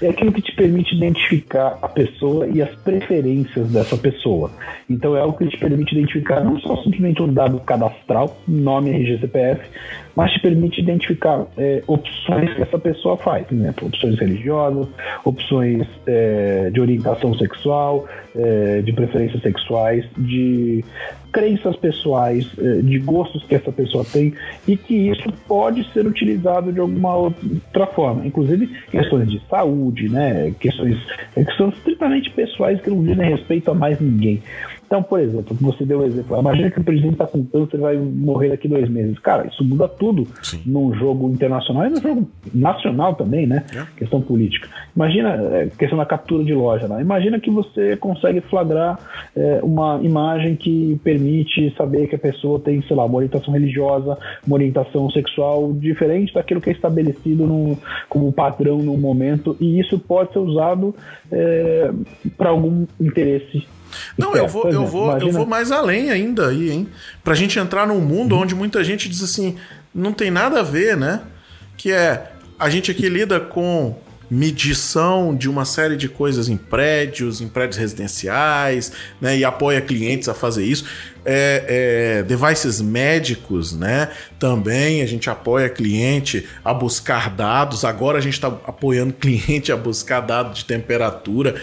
S3: é aquilo que te permite identificar a pessoa e as preferências dessa pessoa. Então é algo que te permite identificar não só simplesmente um dado cadastral, nome, RG, CPF, mas te permite identificar é, opções que essa pessoa faz, por exemplo, opções religiosas, opções é, de orientação sexual, é, de preferências sexuais, de crenças pessoais, é, de gostos que essa pessoa tem e que isso pode ser utilizado de alguma outra forma, inclusive questões de saúde, né, questões é, que são estritamente pessoais que não dizem respeito a mais ninguém. Então, por exemplo, você deu o um exemplo, imagina que o presidente está com câncer e vai morrer daqui dois meses. Cara, isso muda tudo Sim. num jogo internacional e num jogo nacional também, né? É. Questão política. Imagina, é, questão da captura de loja lá. Imagina que você consegue flagrar é, uma imagem que permite saber que a pessoa tem, sei lá, uma orientação religiosa, uma orientação sexual diferente daquilo que é estabelecido no, como padrão no momento, e isso pode ser usado é, para algum interesse
S2: não, eu vou, eu vou, eu vou mais além ainda aí, hein? Pra gente entrar num mundo onde muita gente diz assim, não tem nada a ver, né? Que é a gente aqui lida com medição de uma série de coisas em prédios, em prédios residenciais, né? E apoia clientes a fazer isso. É, é, devices médicos, né? Também a gente apoia cliente a buscar dados. Agora a gente está apoiando cliente a buscar dados de temperatura.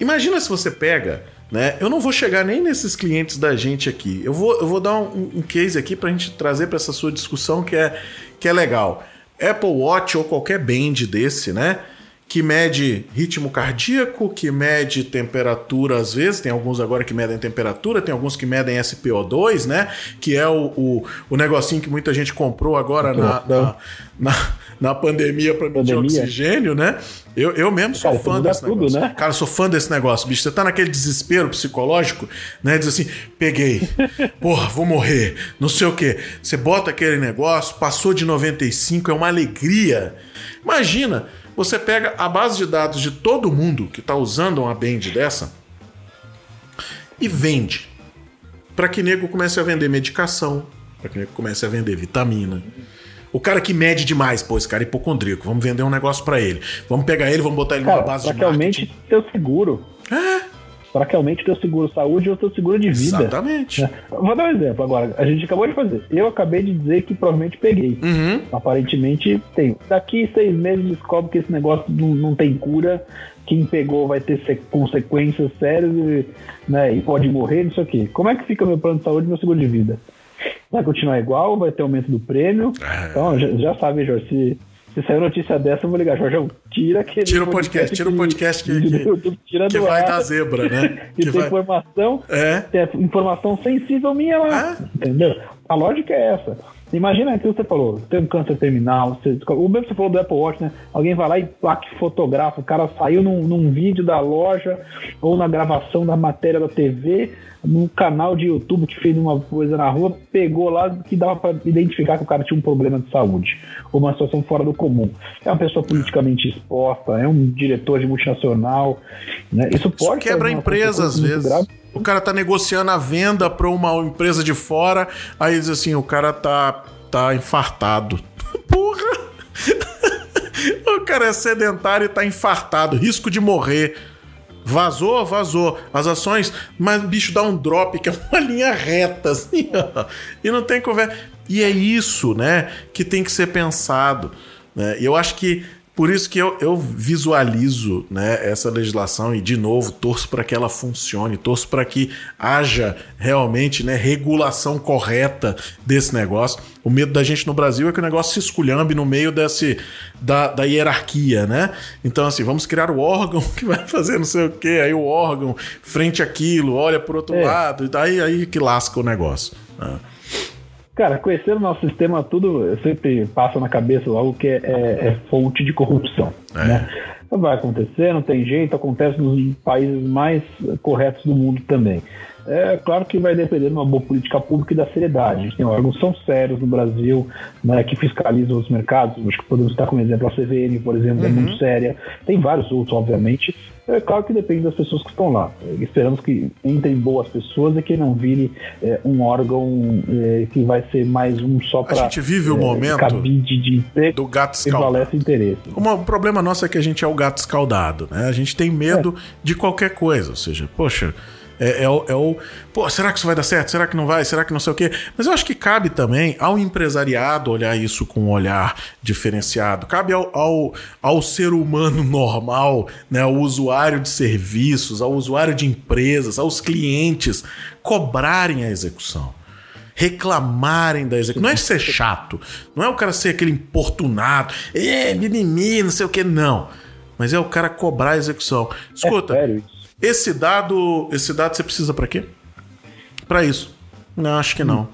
S2: Imagina se você pega, né? Eu não vou chegar nem nesses clientes da gente aqui. Eu vou, eu vou dar um, um case aqui para a gente trazer para essa sua discussão que é, que é legal. Apple Watch ou qualquer band desse, né? Que mede ritmo cardíaco, que mede temperatura às vezes, tem alguns agora que medem temperatura, tem alguns que medem SPO2, né? Que é o, o, o negocinho que muita gente comprou agora na, na, na, na pandemia para medir pandemia. oxigênio, né? Eu, eu mesmo sou
S3: Cara,
S2: fã desse
S3: tudo,
S2: negócio.
S3: Né?
S2: Cara, sou fã desse negócio, bicho. Você tá naquele desespero psicológico, né? Diz assim, peguei, porra, vou morrer, não sei o quê. Você bota aquele negócio, passou de 95, é uma alegria. Imagina, você pega a base de dados de todo mundo que tá usando uma band dessa e vende. Para que nego comece a vender medicação, para que nego comece a vender vitamina o cara que mede demais, pô, esse cara é hipocondríaco, vamos vender um negócio para ele. Vamos pegar ele, vamos botar ele cara, numa base de
S3: marketing. teu seguro. É. Para que aumente teu seguro saúde ou teu seguro de vida.
S2: Exatamente. É.
S3: Vou dar um exemplo agora. A gente acabou de fazer. Eu acabei de dizer que provavelmente peguei. Uhum. Aparentemente tem. Daqui seis meses descobre que esse negócio não, não tem cura. Quem pegou vai ter consequências sérias né, e pode morrer, não sei o quê. Como é que fica meu plano de saúde e meu seguro de vida? Vai continuar igual, vai ter aumento do prêmio. É. Então, já, já sabe, Jorge, se, se sair notícia dessa, eu vou ligar, Jorge, tira aquele.
S2: Tira o podcast, tira o podcast que, que, que, que vai dar zebra, né?
S3: que, tem vai... informação, é. tem informação sensível minha lá. É. Entendeu? A lógica é essa. Imagina aquilo que você falou, tem um câncer terminal, você, o mesmo que você falou do Apple Watch, né? Alguém vai lá e plaque fotografa, o cara saiu num, num vídeo da loja ou na gravação da matéria da TV, num canal de YouTube que fez uma coisa na rua, pegou lá que dava para identificar que o cara tinha um problema de saúde, ou uma situação fora do comum. É uma pessoa politicamente exposta, é um diretor de multinacional, né? Isso pode
S2: Isso quebra a empresa às vezes. Grave. O cara tá negociando a venda para uma empresa de fora, aí diz assim, o cara tá tá infartado. Porra! o cara é sedentário e tá infartado, risco de morrer. Vazou, vazou. As ações, mas o bicho dá um drop, que é uma linha reta, assim, ó. E não tem conversa. E é isso, né, que tem que ser pensado. Né? E eu acho que por isso que eu, eu visualizo né, essa legislação e, de novo, torço para que ela funcione, torço para que haja realmente né, regulação correta desse negócio. O medo da gente no Brasil é que o negócio se esculhambe no meio desse, da, da hierarquia, né? Então, assim, vamos criar o órgão que vai fazer não sei o quê, aí o órgão frente àquilo, olha por outro é. lado, e daí aí que lasca o negócio. Né?
S3: Cara, conhecer o nosso sistema, tudo sempre passa na cabeça algo que é, é, é fonte de corrupção. É. Né? Vai acontecer, não tem jeito, acontece nos países mais corretos do mundo também. É claro que vai depender de uma boa política pública e da seriedade. A gente tem órgãos são sérios no Brasil né, que fiscalizam os mercados. Acho que podemos citar como exemplo a CVM, por exemplo, uhum. é muito séria. Tem vários outros, obviamente. É claro que depende das pessoas que estão lá. Esperamos que entrem boas pessoas e que não vire é, um órgão é, que vai ser mais um só para.
S2: A gente vive o é, momento
S3: cabide de
S2: do gato escaldado.
S3: interesse.
S2: O problema nosso é que a gente é o gato escaldado, né? A gente tem medo é. de qualquer coisa. Ou seja, poxa é, é, o, é o. Pô, será que isso vai dar certo? Será que não vai? Será que não sei o quê? Mas eu acho que cabe também ao empresariado olhar isso com um olhar diferenciado. Cabe ao, ao, ao ser humano normal, né, ao usuário de serviços, ao usuário de empresas, aos clientes, cobrarem a execução reclamarem da execução. Não é ser chato, não é o cara ser aquele importunado, é, mimimi, não sei o que, não. Mas é o cara cobrar a execução. Escuta,
S3: é sério isso.
S2: Esse dado, esse dado você precisa para quê? Para isso? Não, acho que não.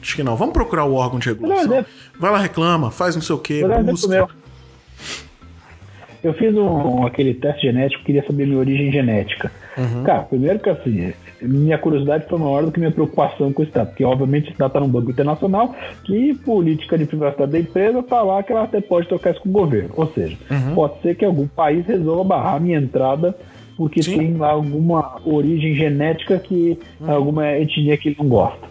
S2: Acho que não. Vamos procurar o órgão de regulação. Vai lá, reclama, faz não sei o quê, busca.
S3: Eu fiz um, aquele teste genético, queria saber minha origem genética. Uhum. Cara, primeiro que assim, minha curiosidade foi maior do que minha preocupação com o Estado, porque obviamente o Estado está num banco internacional que política de privacidade da empresa está lá que ela até pode tocar isso com o governo. Ou seja, uhum. pode ser que algum país resolva barrar minha entrada porque Sim. tem lá alguma origem genética que uhum. alguma etnia que ele não gosta.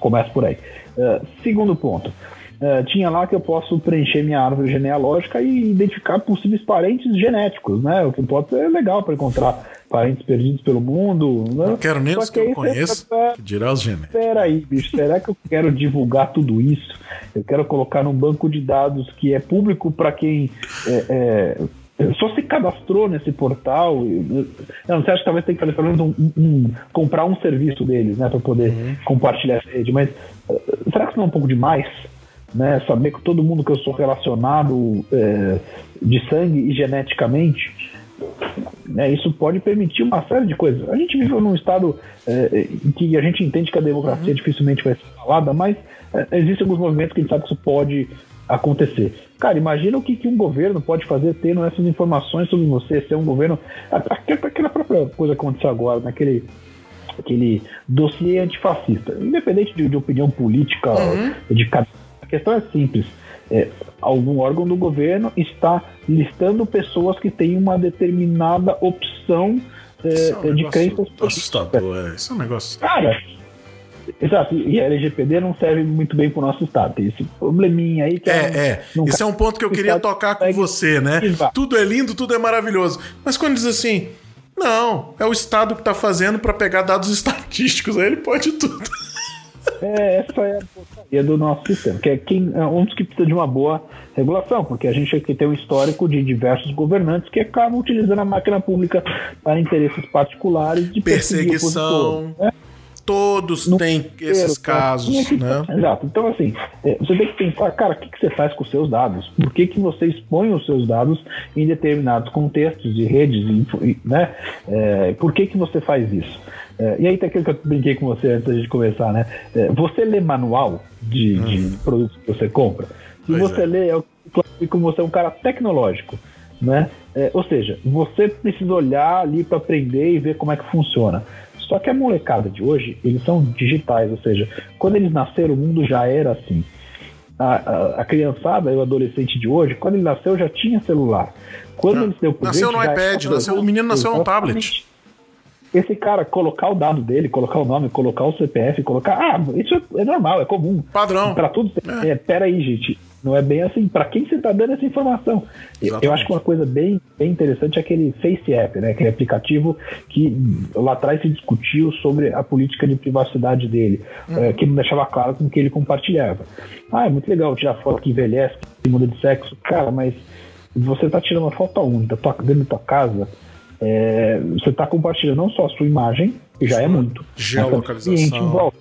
S3: Começa por aí. Uh, segundo ponto. Uh, tinha lá que eu posso preencher minha árvore genealógica e identificar possíveis parentes genéticos, né? O que pode ser legal para encontrar parentes perdidos pelo mundo. Né?
S2: Não quero nem os que, que eu conheço, é, dirá os genéticos.
S3: Peraí, bicho, será que eu quero divulgar tudo isso? Eu quero colocar num banco de dados que é público para quem é, é, só se cadastrou nesse portal. Não, você acha que talvez tem que fazer pelo menos um, um, comprar um serviço deles, né, para poder uhum. compartilhar essa rede. Mas uh, será que isso não é um pouco demais? né, saber que todo mundo que eu sou relacionado é, de sangue e geneticamente, né, isso pode permitir uma série de coisas. A gente vive num estado é, em que a gente entende que a democracia uhum. dificilmente vai ser falada, mas é, existem alguns movimentos que a gente sabe que isso pode acontecer. Cara, imagina o que, que um governo pode fazer tendo essas informações sobre você, ser um governo. Aquela própria coisa que aconteceu agora, naquele aquele dossiê antifascista, independente de, de opinião política uhum. de cada a questão é simples. É, algum órgão do governo está listando pessoas que têm uma determinada opção é, é um de crenças.
S2: Assustador, é. Isso é um negócio.
S3: Cara, Exato, e a LGPD não serve muito bem para o nosso estado. Tem esse probleminha aí que
S2: é. É, Isso é um ponto que eu queria tocar com você, né? Tudo é lindo, tudo é maravilhoso. Mas quando diz assim, não, é o estado que está fazendo para pegar dados estatísticos, aí ele pode tudo.
S3: É, essa é a porcaria do nosso sistema, que é, quem, é um dos que precisa de uma boa regulação, porque a gente aqui tem um histórico de diversos governantes que acabam utilizando a máquina pública para interesses particulares de
S2: perseguição. Né? Todos no têm esses casos, né?
S3: Exato. Então, assim, é, você tem que pensar, cara, o que, que você faz com os seus dados? Por que, que você expõe os seus dados em determinados contextos e redes, né? É, por que, que você faz isso? É, e aí tem aquilo que eu brinquei com você antes da gente começar, né? É, você lê manual de, hum. de, produtos que você compra? Se pois você é. lê, é como você é um cara tecnológico, né? É, ou seja, você precisa olhar ali para aprender e ver como é que funciona. Só que a molecada de hoje, eles são digitais, ou seja, quando eles nasceram, o mundo já era assim. A, a, a criançada, o adolescente de hoje, quando ele nasceu, já tinha celular. Quando ele
S2: deu Nasceu no iPad, nasceu, o menino nasceu no tablet
S3: esse cara colocar o dado dele, colocar o nome, colocar o CPF, colocar. Ah, isso é, é normal, é comum.
S2: Padrão.
S3: Para tudo. É. é, pera aí, gente. Não é bem assim. Para quem você está dando essa informação? Exatamente. Eu acho que uma coisa bem, bem interessante é aquele Face App, né? Aquele aplicativo que lá atrás se discutiu sobre a política de privacidade dele, hum. é, que não deixava claro com que ele compartilhava. Ah, é muito legal tirar foto que envelhece, que muda de sexo. Cara, mas você está tirando uma foto única dentro da tua casa é, você está compartilhando não só a sua imagem, que já é muito,
S2: geolocalização.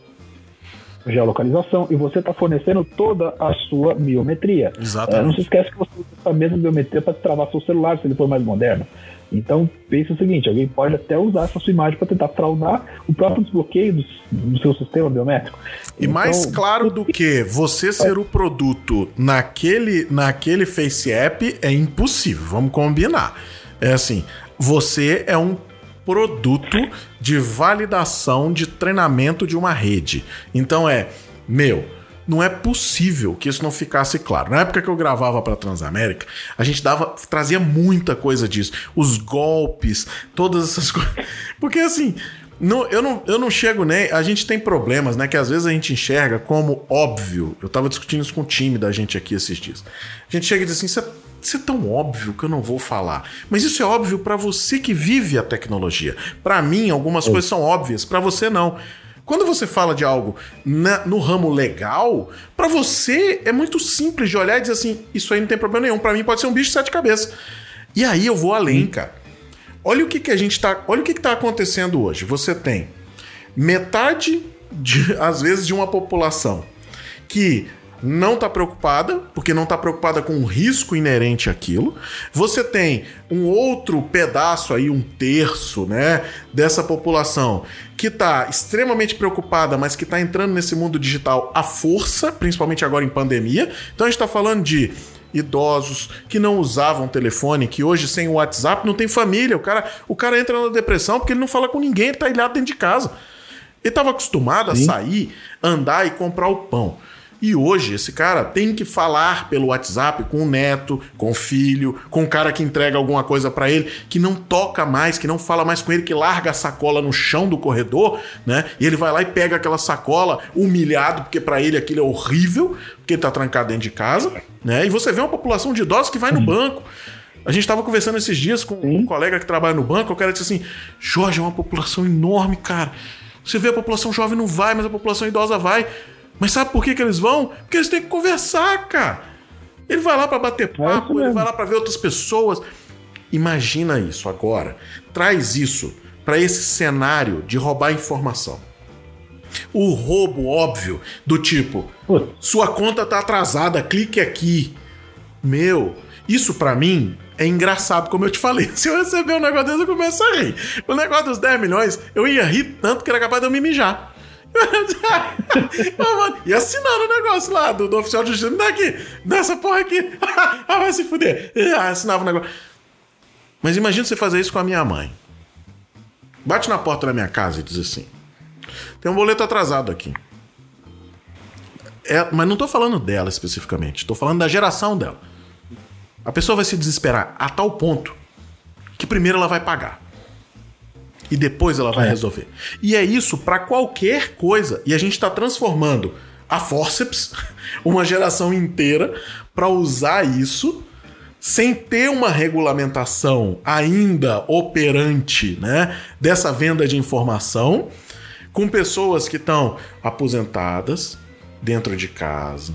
S3: Geolocalização e você está fornecendo toda a sua biometria.
S2: Exatamente.
S3: É, não se esquece que você usa a mesma biometria para travar seu celular se ele for mais moderno. Então, pense o seguinte: alguém pode até usar essa sua imagem para tentar fraudar o próprio desbloqueio do, do seu sistema biométrico.
S2: E então, mais claro do que você ser o produto naquele, naquele Face App é impossível, vamos combinar. É assim, você é um produto de validação de treinamento de uma rede. Então é, meu, não é possível que isso não ficasse claro. Na época que eu gravava para Transamérica, a gente dava, trazia muita coisa disso, os golpes, todas essas coisas. Porque assim, não, eu, não, eu não chego nem. A gente tem problemas, né? Que às vezes a gente enxerga como óbvio. Eu tava discutindo isso com o time da gente aqui esses dias. A gente chega e diz assim: isso é tão óbvio que eu não vou falar. Mas isso é óbvio para você que vive a tecnologia. Para mim, algumas é. coisas são óbvias, para você não. Quando você fala de algo na, no ramo legal, para você é muito simples de olhar e dizer assim: isso aí não tem problema nenhum. Para mim pode ser um bicho de sete cabeças. E aí eu vou além, hum. cara. Olha o que, que a gente tá. Olha o que, que tá acontecendo hoje. Você tem metade, de, às vezes, de uma população que não está preocupada, porque não está preocupada com o risco inerente àquilo. Você tem um outro pedaço aí, um terço, né, dessa população que está extremamente preocupada, mas que está entrando nesse mundo digital à força, principalmente agora em pandemia. Então a gente está falando de idosos que não usavam telefone, que hoje sem o WhatsApp não tem família. O cara, o cara entra na depressão porque ele não fala com ninguém, ele tá ilhado dentro de casa. Ele estava acostumado Sim. a sair, andar e comprar o pão. E hoje esse cara tem que falar pelo WhatsApp com o neto, com o filho, com o cara que entrega alguma coisa para ele, que não toca mais, que não fala mais com ele, que larga a sacola no chão do corredor, né? E ele vai lá e pega aquela sacola humilhado, porque para ele aquilo é horrível, porque ele tá trancado dentro de casa, né? E você vê uma população de idosos que vai no banco. A gente estava conversando esses dias com um colega que trabalha no banco, o cara disse assim: Jorge, é uma população enorme, cara. Você vê a população jovem não vai, mas a população idosa vai. Mas sabe por que, que eles vão? Porque eles têm que conversar, cara. Ele vai lá para bater é papo, é ele vai lá para ver outras pessoas. Imagina isso agora. Traz isso para esse cenário de roubar informação. O roubo óbvio, do tipo, sua conta tá atrasada, clique aqui. Meu, isso para mim é engraçado, como eu te falei. Se eu receber um negócio desse, eu começo a rir. O negócio dos 10 milhões, eu ia rir tanto que era capaz de eu me mijar. E assinando o negócio lá do, do oficial de justiça. Me dá aqui, porra aqui. ah, vai se fuder. Ah, assinava o negócio. Mas imagina você fazer isso com a minha mãe. Bate na porta da minha casa e diz assim: tem um boleto atrasado aqui. É, mas não tô falando dela especificamente, tô falando da geração dela. A pessoa vai se desesperar a tal ponto que primeiro ela vai pagar e depois ela vai é. resolver. E é isso para qualquer coisa. E a gente está transformando a forceps, uma geração inteira, para usar isso sem ter uma regulamentação ainda operante, né, dessa venda de informação, com pessoas que estão aposentadas dentro de casa,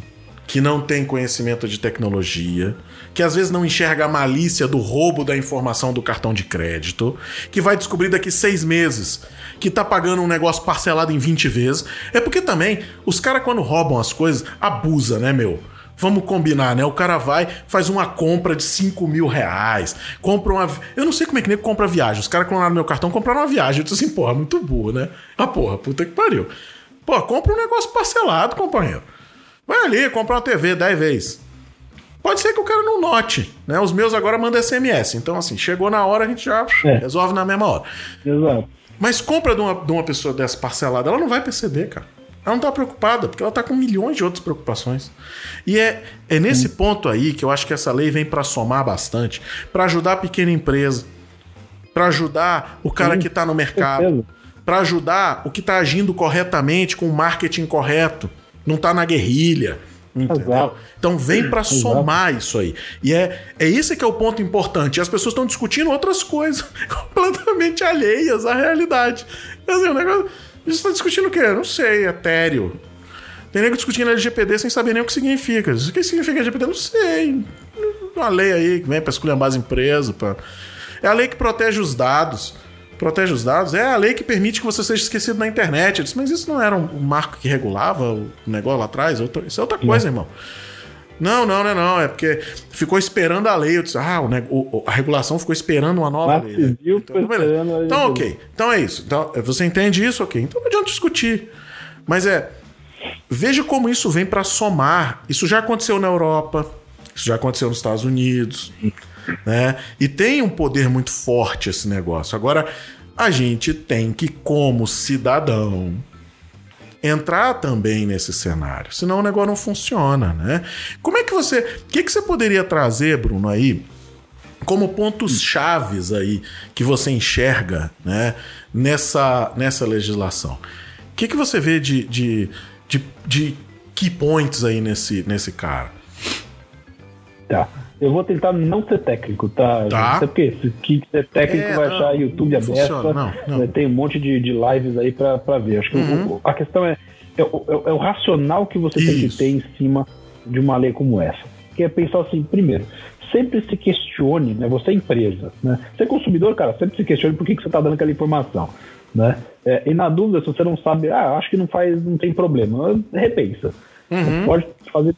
S2: que não têm conhecimento de tecnologia, que às vezes não enxerga a malícia do roubo da informação do cartão de crédito, que vai descobrir daqui seis meses que tá pagando um negócio parcelado em 20 vezes. É porque também os caras, quando roubam as coisas, abusa, né, meu? Vamos combinar, né? O cara vai, faz uma compra de 5 mil reais, compra uma. Eu não sei como é que nem compra viagem. Os caras clonaram meu cartão compraram uma viagem. Eu disse assim, porra, muito burro, né? Ah, porra, puta que pariu. Pô, compra um negócio parcelado, companheiro. Vai ali, compra uma TV 10 vezes. Pode ser que o cara não note, né? Os meus agora mandam SMS. Então, assim, chegou na hora, a gente já é. resolve na mesma hora. Exato. Mas compra de uma, de uma pessoa dessa parcelada, ela não vai perceber, cara. Ela não tá preocupada, porque ela tá com milhões de outras preocupações. E é, é nesse ponto aí que eu acho que essa lei vem para somar bastante, para ajudar a pequena empresa, para ajudar o cara Sim. que tá no mercado, para ajudar o que tá agindo corretamente com o marketing correto, não tá na guerrilha Entendeu? Então vem para somar isso aí. E é, é esse que é o ponto importante. As pessoas estão discutindo outras coisas completamente alheias à realidade. Quer dizer, o negócio. Você está discutindo o quê? Não sei, etéreo. Tem nego discutindo LGPD sem saber nem o que significa. O que significa LGPD? Não sei. Uma lei aí que vem para escolher as empresas. Pra... É a lei que protege os dados protege os dados. É a lei que permite que você seja esquecido na internet. Eu disse, mas isso não era um marco que regulava o negócio lá atrás? Isso é outra coisa, não. irmão. Não, não, não, não. É porque ficou esperando a lei. Eu disse, ah, o, a regulação ficou esperando uma nova Mas lei. Então, então, ok. Então é isso. Então, você entende isso? Ok. Então não adianta discutir. Mas é. Veja como isso vem para somar. Isso já aconteceu na Europa. Isso já aconteceu nos Estados Unidos. Né? E tem um poder muito forte esse negócio. Agora, a gente tem que, como cidadão, entrar também nesse cenário. Senão o negócio não funciona, né? Como é que você. O que, que você poderia trazer, Bruno, aí? Como pontos chaves aí que você enxerga né, nessa, nessa legislação. O que, que você vê de, de, de, de key points aí nesse, nesse cara?
S3: Tá. Eu vou tentar não ser técnico, tá? tá. Até porque se quer ser técnico é, vai não, achar YouTube aberto. Não, não. Tem um monte de, de lives aí pra, pra ver. Acho que uhum. o, a questão é, é, é, é, o racional que você Isso. tem que ter em cima de uma lei como essa. Que é pensar assim, primeiro, sempre se questione, né? Você é empresa, né? Você é consumidor, cara, sempre se questione por que, que você está dando aquela informação, né? É, e na dúvida, se você não sabe, ah, acho que não faz, não tem problema, repensa. Uhum. Você pode fazer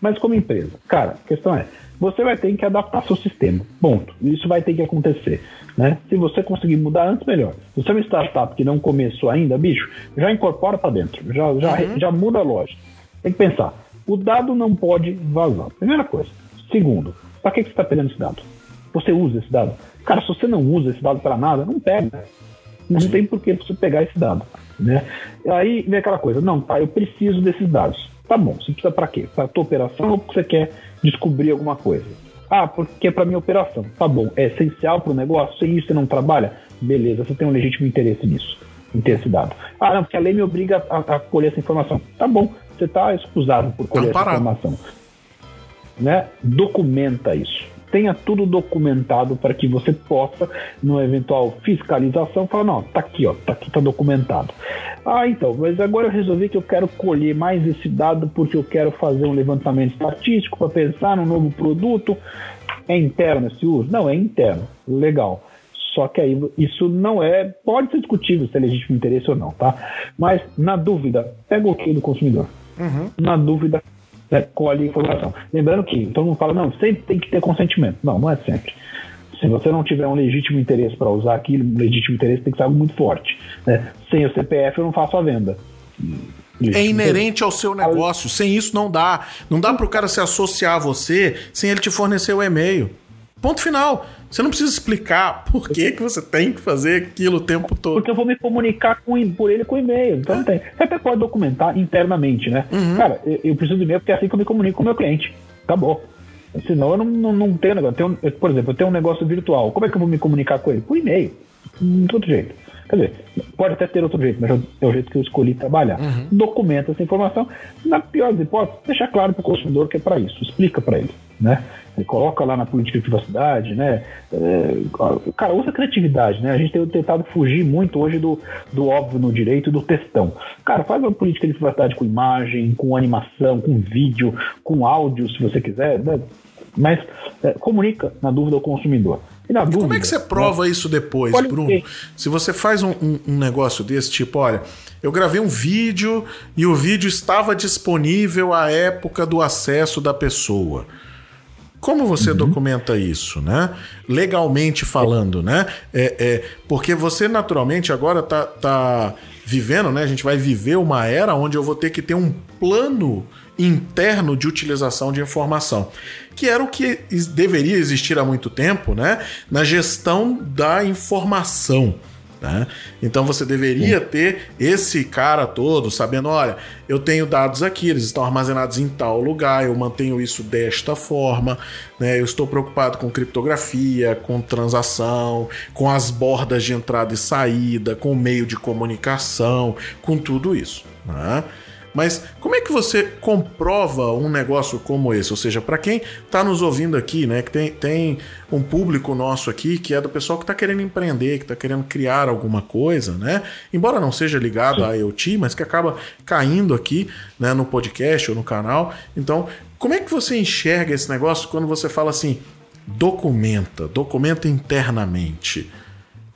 S3: mas como empresa. Cara, a questão é, você vai ter que adaptar seu sistema. Ponto. Isso vai ter que acontecer. Né? Se você conseguir mudar antes, melhor. Se você é uma startup que não começou ainda, bicho, já incorpora para dentro. Já, já, uhum. já muda a loja. Tem que pensar. O dado não pode vazar. Primeira coisa. Segundo, para que, que você está pegando esse dado? Você usa esse dado? Cara, se você não usa esse dado para nada, não pega. Não tem por que você pegar esse dado. Né? Aí vem aquela coisa, não, tá, eu preciso desses dados. Tá bom, você precisa para quê? Para tua operação ou porque você quer descobrir alguma coisa? Ah, porque é para minha operação. Tá bom, é essencial para o negócio, sem isso você não trabalha? Beleza, você tem um legítimo interesse nisso, em ter esse dado. Ah, não, porque a lei me obriga a, a colher essa informação. Tá bom, você está excusado por colher essa informação. Né? Documenta isso tenha tudo documentado para que você possa, numa eventual fiscalização, falar, não, tá aqui, ó, tá aqui, tá documentado. Ah, então, mas agora eu resolvi que eu quero colher mais esse dado porque eu quero fazer um levantamento estatístico para pensar no novo produto. É interno esse uso? Não, é interno. Legal. Só que aí isso não é. Pode ser discutível se é legítimo interesse ou não, tá? Mas, na dúvida, pega o que do consumidor. Uhum. Na dúvida, né, colhe informação. Lembrando que todo mundo fala, não, sempre tem que ter consentimento. Não, não é sempre. Se você não tiver um legítimo interesse para usar aquilo, um legítimo interesse tem que ser algo muito forte. Né? Sem o CPF eu não faço a venda.
S2: É inerente ao seu negócio. Sem isso não dá. Não dá para o cara se associar a você sem ele te fornecer o e-mail. Ponto final. Você não precisa explicar por que, que você tem que fazer aquilo o tempo todo.
S3: Porque eu vou me comunicar com, por ele com e-mail. Então é. não tem. Você até pode documentar internamente, né? Uhum. Cara, eu, eu, preciso de e-mail porque é assim que eu me comunico com o meu cliente. Acabou. Senão eu não, não, não tenho negócio. Eu tenho, por exemplo, eu tenho um negócio virtual. Como é que eu vou me comunicar com ele? Por e-mail. De outro jeito. Quer dizer, pode até ter outro jeito, mas é o jeito que eu escolhi trabalhar. Uhum. Documenta essa informação. Na pior das hipóteses, deixa claro para o consumidor que é para isso. Explica para ele. Né? Coloca lá na política de privacidade, né? É, cara, usa criatividade, né? A gente tem tentado fugir muito hoje do, do óbvio no direito do textão. Cara, faz uma política de privacidade com imagem, com animação, com vídeo, com áudio, se você quiser, né? Mas é, comunica, na dúvida, ao consumidor.
S2: E, e dúvida, como é que você prova né? isso depois, Pode Bruno? Ter. Se você faz um, um, um negócio desse, tipo, olha, eu gravei um vídeo e o vídeo estava disponível à época do acesso da pessoa. Como você uhum. documenta isso, né? Legalmente falando, né? É, é, porque você naturalmente agora tá, tá vivendo, né? A gente vai viver uma era onde eu vou ter que ter um plano interno de utilização de informação, que era o que deveria existir há muito tempo, né? Na gestão da informação. Né? Então você deveria ter esse cara todo sabendo: olha, eu tenho dados aqui, eles estão armazenados em tal lugar, eu mantenho isso desta forma, né? eu estou preocupado com criptografia, com transação, com as bordas de entrada e saída, com o meio de comunicação, com tudo isso. Né? Mas como é que você comprova um negócio como esse? Ou seja, para quem está nos ouvindo aqui, né, que tem, tem um público nosso aqui que é do pessoal que está querendo empreender, que está querendo criar alguma coisa, né? Embora não seja ligado à IoT, mas que acaba caindo aqui né, no podcast ou no canal. Então, como é que você enxerga esse negócio quando você fala assim, documenta, documenta internamente?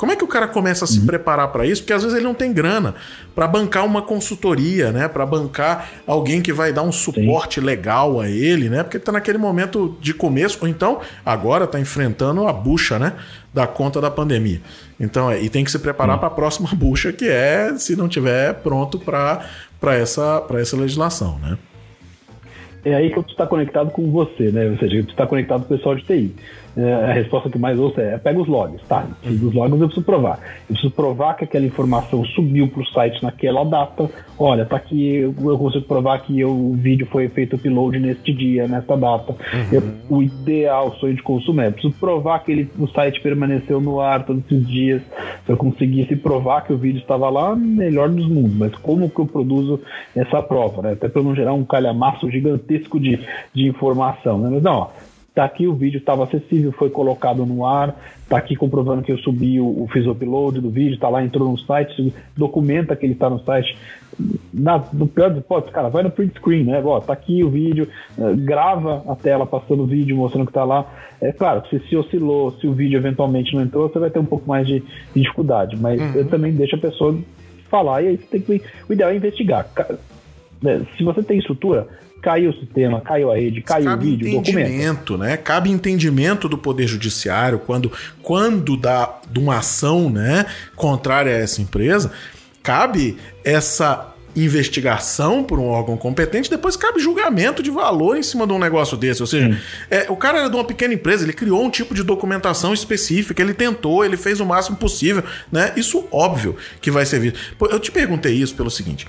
S2: Como é que o cara começa a se uhum. preparar para isso? Porque às vezes ele não tem grana para bancar uma consultoria, né? Para bancar alguém que vai dar um suporte Sim. legal a ele, né? Porque está naquele momento de começo, ou então agora está enfrentando a bucha, né? Da conta da pandemia. Então, é, e tem que se preparar para a próxima bucha, que é se não tiver pronto para essa, essa legislação, né?
S3: É aí que eu estou conectado com você, né? Ou seja, eu estou conectado com o pessoal de TI a resposta que mais ouço é, pega os logs, tá? Os logs eu preciso provar. Eu preciso provar que aquela informação subiu para o site naquela data. Olha, tá aqui, eu consigo provar que o vídeo foi feito upload neste dia, nessa data. Uhum. Eu, o ideal, sonho de consumo é, preciso provar que ele, o site permaneceu no ar todos esses dias. Se eu conseguisse provar que o vídeo estava lá, melhor dos mundos. Mas como que eu produzo essa prova, né? Até para não gerar um calhamaço gigantesco de, de informação, né? Mas não, ó, Tá aqui o vídeo estava acessível, foi colocado no ar. Tá aqui comprovando que eu subi o, o fiz o upload do vídeo, tá lá, entrou no site, documenta que ele está no site. Na, no pior dos hipóteses, cara, vai no print screen, né? Ó, tá aqui o vídeo, uh, grava a tela passando o vídeo, mostrando que tá lá. É claro, se, se oscilou, se o vídeo eventualmente não entrou, você vai ter um pouco mais de, de dificuldade. Mas uhum. eu também deixo a pessoa falar e aí você tem que. O ideal é investigar. Né? Se você tem estrutura, caiu o sistema, caiu a rede, caiu Cabe o vídeo,
S2: entendimento, né? Cabe entendimento do Poder Judiciário quando, quando dá de uma ação né, contrária a essa empresa, cabe essa investigação por um órgão competente, depois cabe julgamento de valor em cima de um negócio desse. Ou seja, é, o cara era de uma pequena empresa, ele criou um tipo de documentação específica, ele tentou, ele fez o máximo possível, né? Isso óbvio que vai ser visto. eu te perguntei isso pelo seguinte.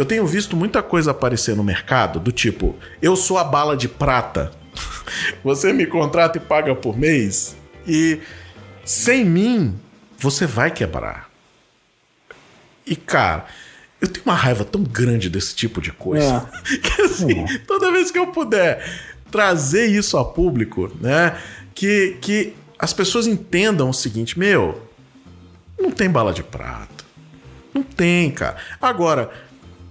S2: Eu tenho visto muita coisa aparecer no mercado do tipo, eu sou a bala de prata. Você me contrata e paga por mês e sem mim você vai quebrar. E cara, eu tenho uma raiva tão grande desse tipo de coisa é. que assim, é. toda vez que eu puder trazer isso a público, né, que que as pessoas entendam o seguinte, meu, não tem bala de prata. Não tem, cara. Agora,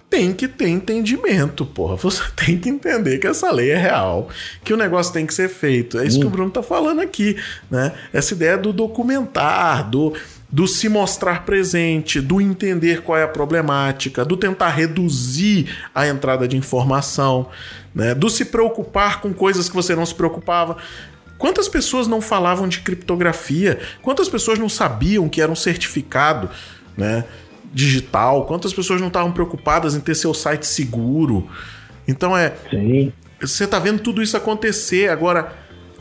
S2: tem que ter entendimento, porra. Você tem que entender que essa lei é real, que o negócio tem que ser feito. É isso hum. que o Bruno tá falando aqui, né? Essa ideia do documentar, do, do se mostrar presente, do entender qual é a problemática, do tentar reduzir a entrada de informação, né? Do se preocupar com coisas que você não se preocupava. Quantas pessoas não falavam de criptografia? Quantas pessoas não sabiam que era um certificado, né? Digital, quantas pessoas não estavam preocupadas em ter seu site seguro. Então é. Sim. Você está vendo tudo isso acontecer. Agora,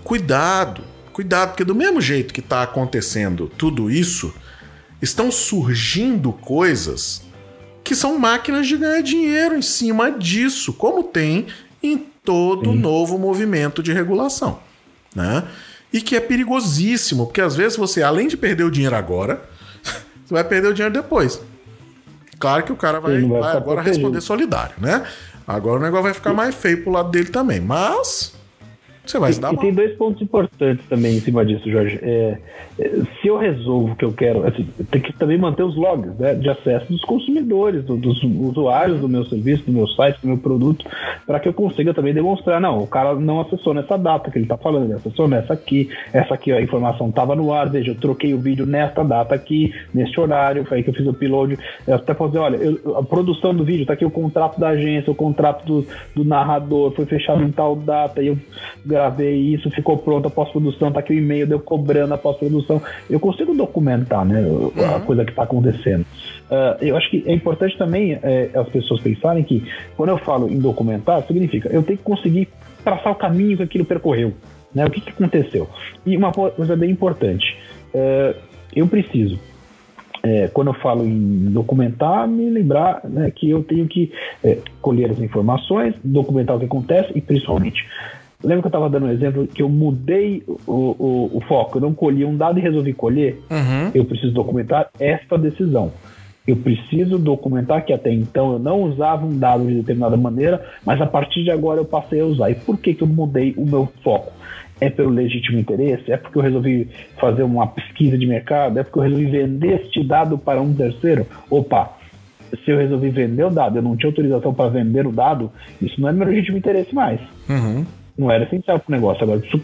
S2: cuidado, cuidado, porque do mesmo jeito que está acontecendo tudo isso, estão surgindo coisas que são máquinas de ganhar dinheiro em cima disso, como tem em todo Sim. novo movimento de regulação. Né? E que é perigosíssimo, porque às vezes você, além de perder o dinheiro agora, você vai perder o dinheiro depois. Claro que o cara vai, vai, vai agora responder solidário, né? Agora o negócio vai ficar mais feio pro lado dele também. Mas você vai
S3: e,
S2: se dar
S3: E mal. tem dois pontos importantes também em cima disso, Jorge. É, é, se eu resolvo o que eu quero, assim, tem que também manter os logs né, de acesso dos consumidores, do, dos usuários do meu serviço, do meu site, do meu produto, para que eu consiga também demonstrar, não, o cara não acessou nessa data que ele está falando, ele acessou nessa aqui, essa aqui a informação estava no ar, veja, eu troquei o vídeo nesta data aqui, neste horário, foi aí que eu fiz o upload. Eu até posso dizer, olha, eu, a produção do vídeo, está aqui o contrato da agência, o contrato do, do narrador, foi fechado em tal data, e eu gravei isso, ficou pronto a pós-produção, tá aqui o e-mail, deu cobrando a pós-produção. Eu consigo documentar, né, a uhum. coisa que está acontecendo. Uh, eu acho que é importante também é, as pessoas pensarem que quando eu falo em documentar, significa eu tenho que conseguir traçar o caminho que aquilo percorreu, né? O que, que aconteceu? E uma coisa bem importante, uh, eu preciso é, quando eu falo em documentar, me lembrar né, que eu tenho que é, colher as informações, documentar o que acontece e, principalmente, Lembra que eu estava dando um exemplo que eu mudei o, o, o, foco, eu não colhi um dado e resolvi colher? Uhum. Eu preciso documentar esta decisão. Eu preciso documentar que até então eu não usava um dado de determinada maneira, mas a partir de agora eu passei a usar. E por que, que eu mudei o meu foco? É pelo legítimo interesse? É porque eu resolvi fazer uma pesquisa de mercado? É porque eu resolvi vender este dado para um terceiro? Opa, se eu resolvi vender o dado, eu não tinha autorização para vender o dado, isso não é meu legítimo interesse mais. Uhum não era essencial para o negócio. Agora, isso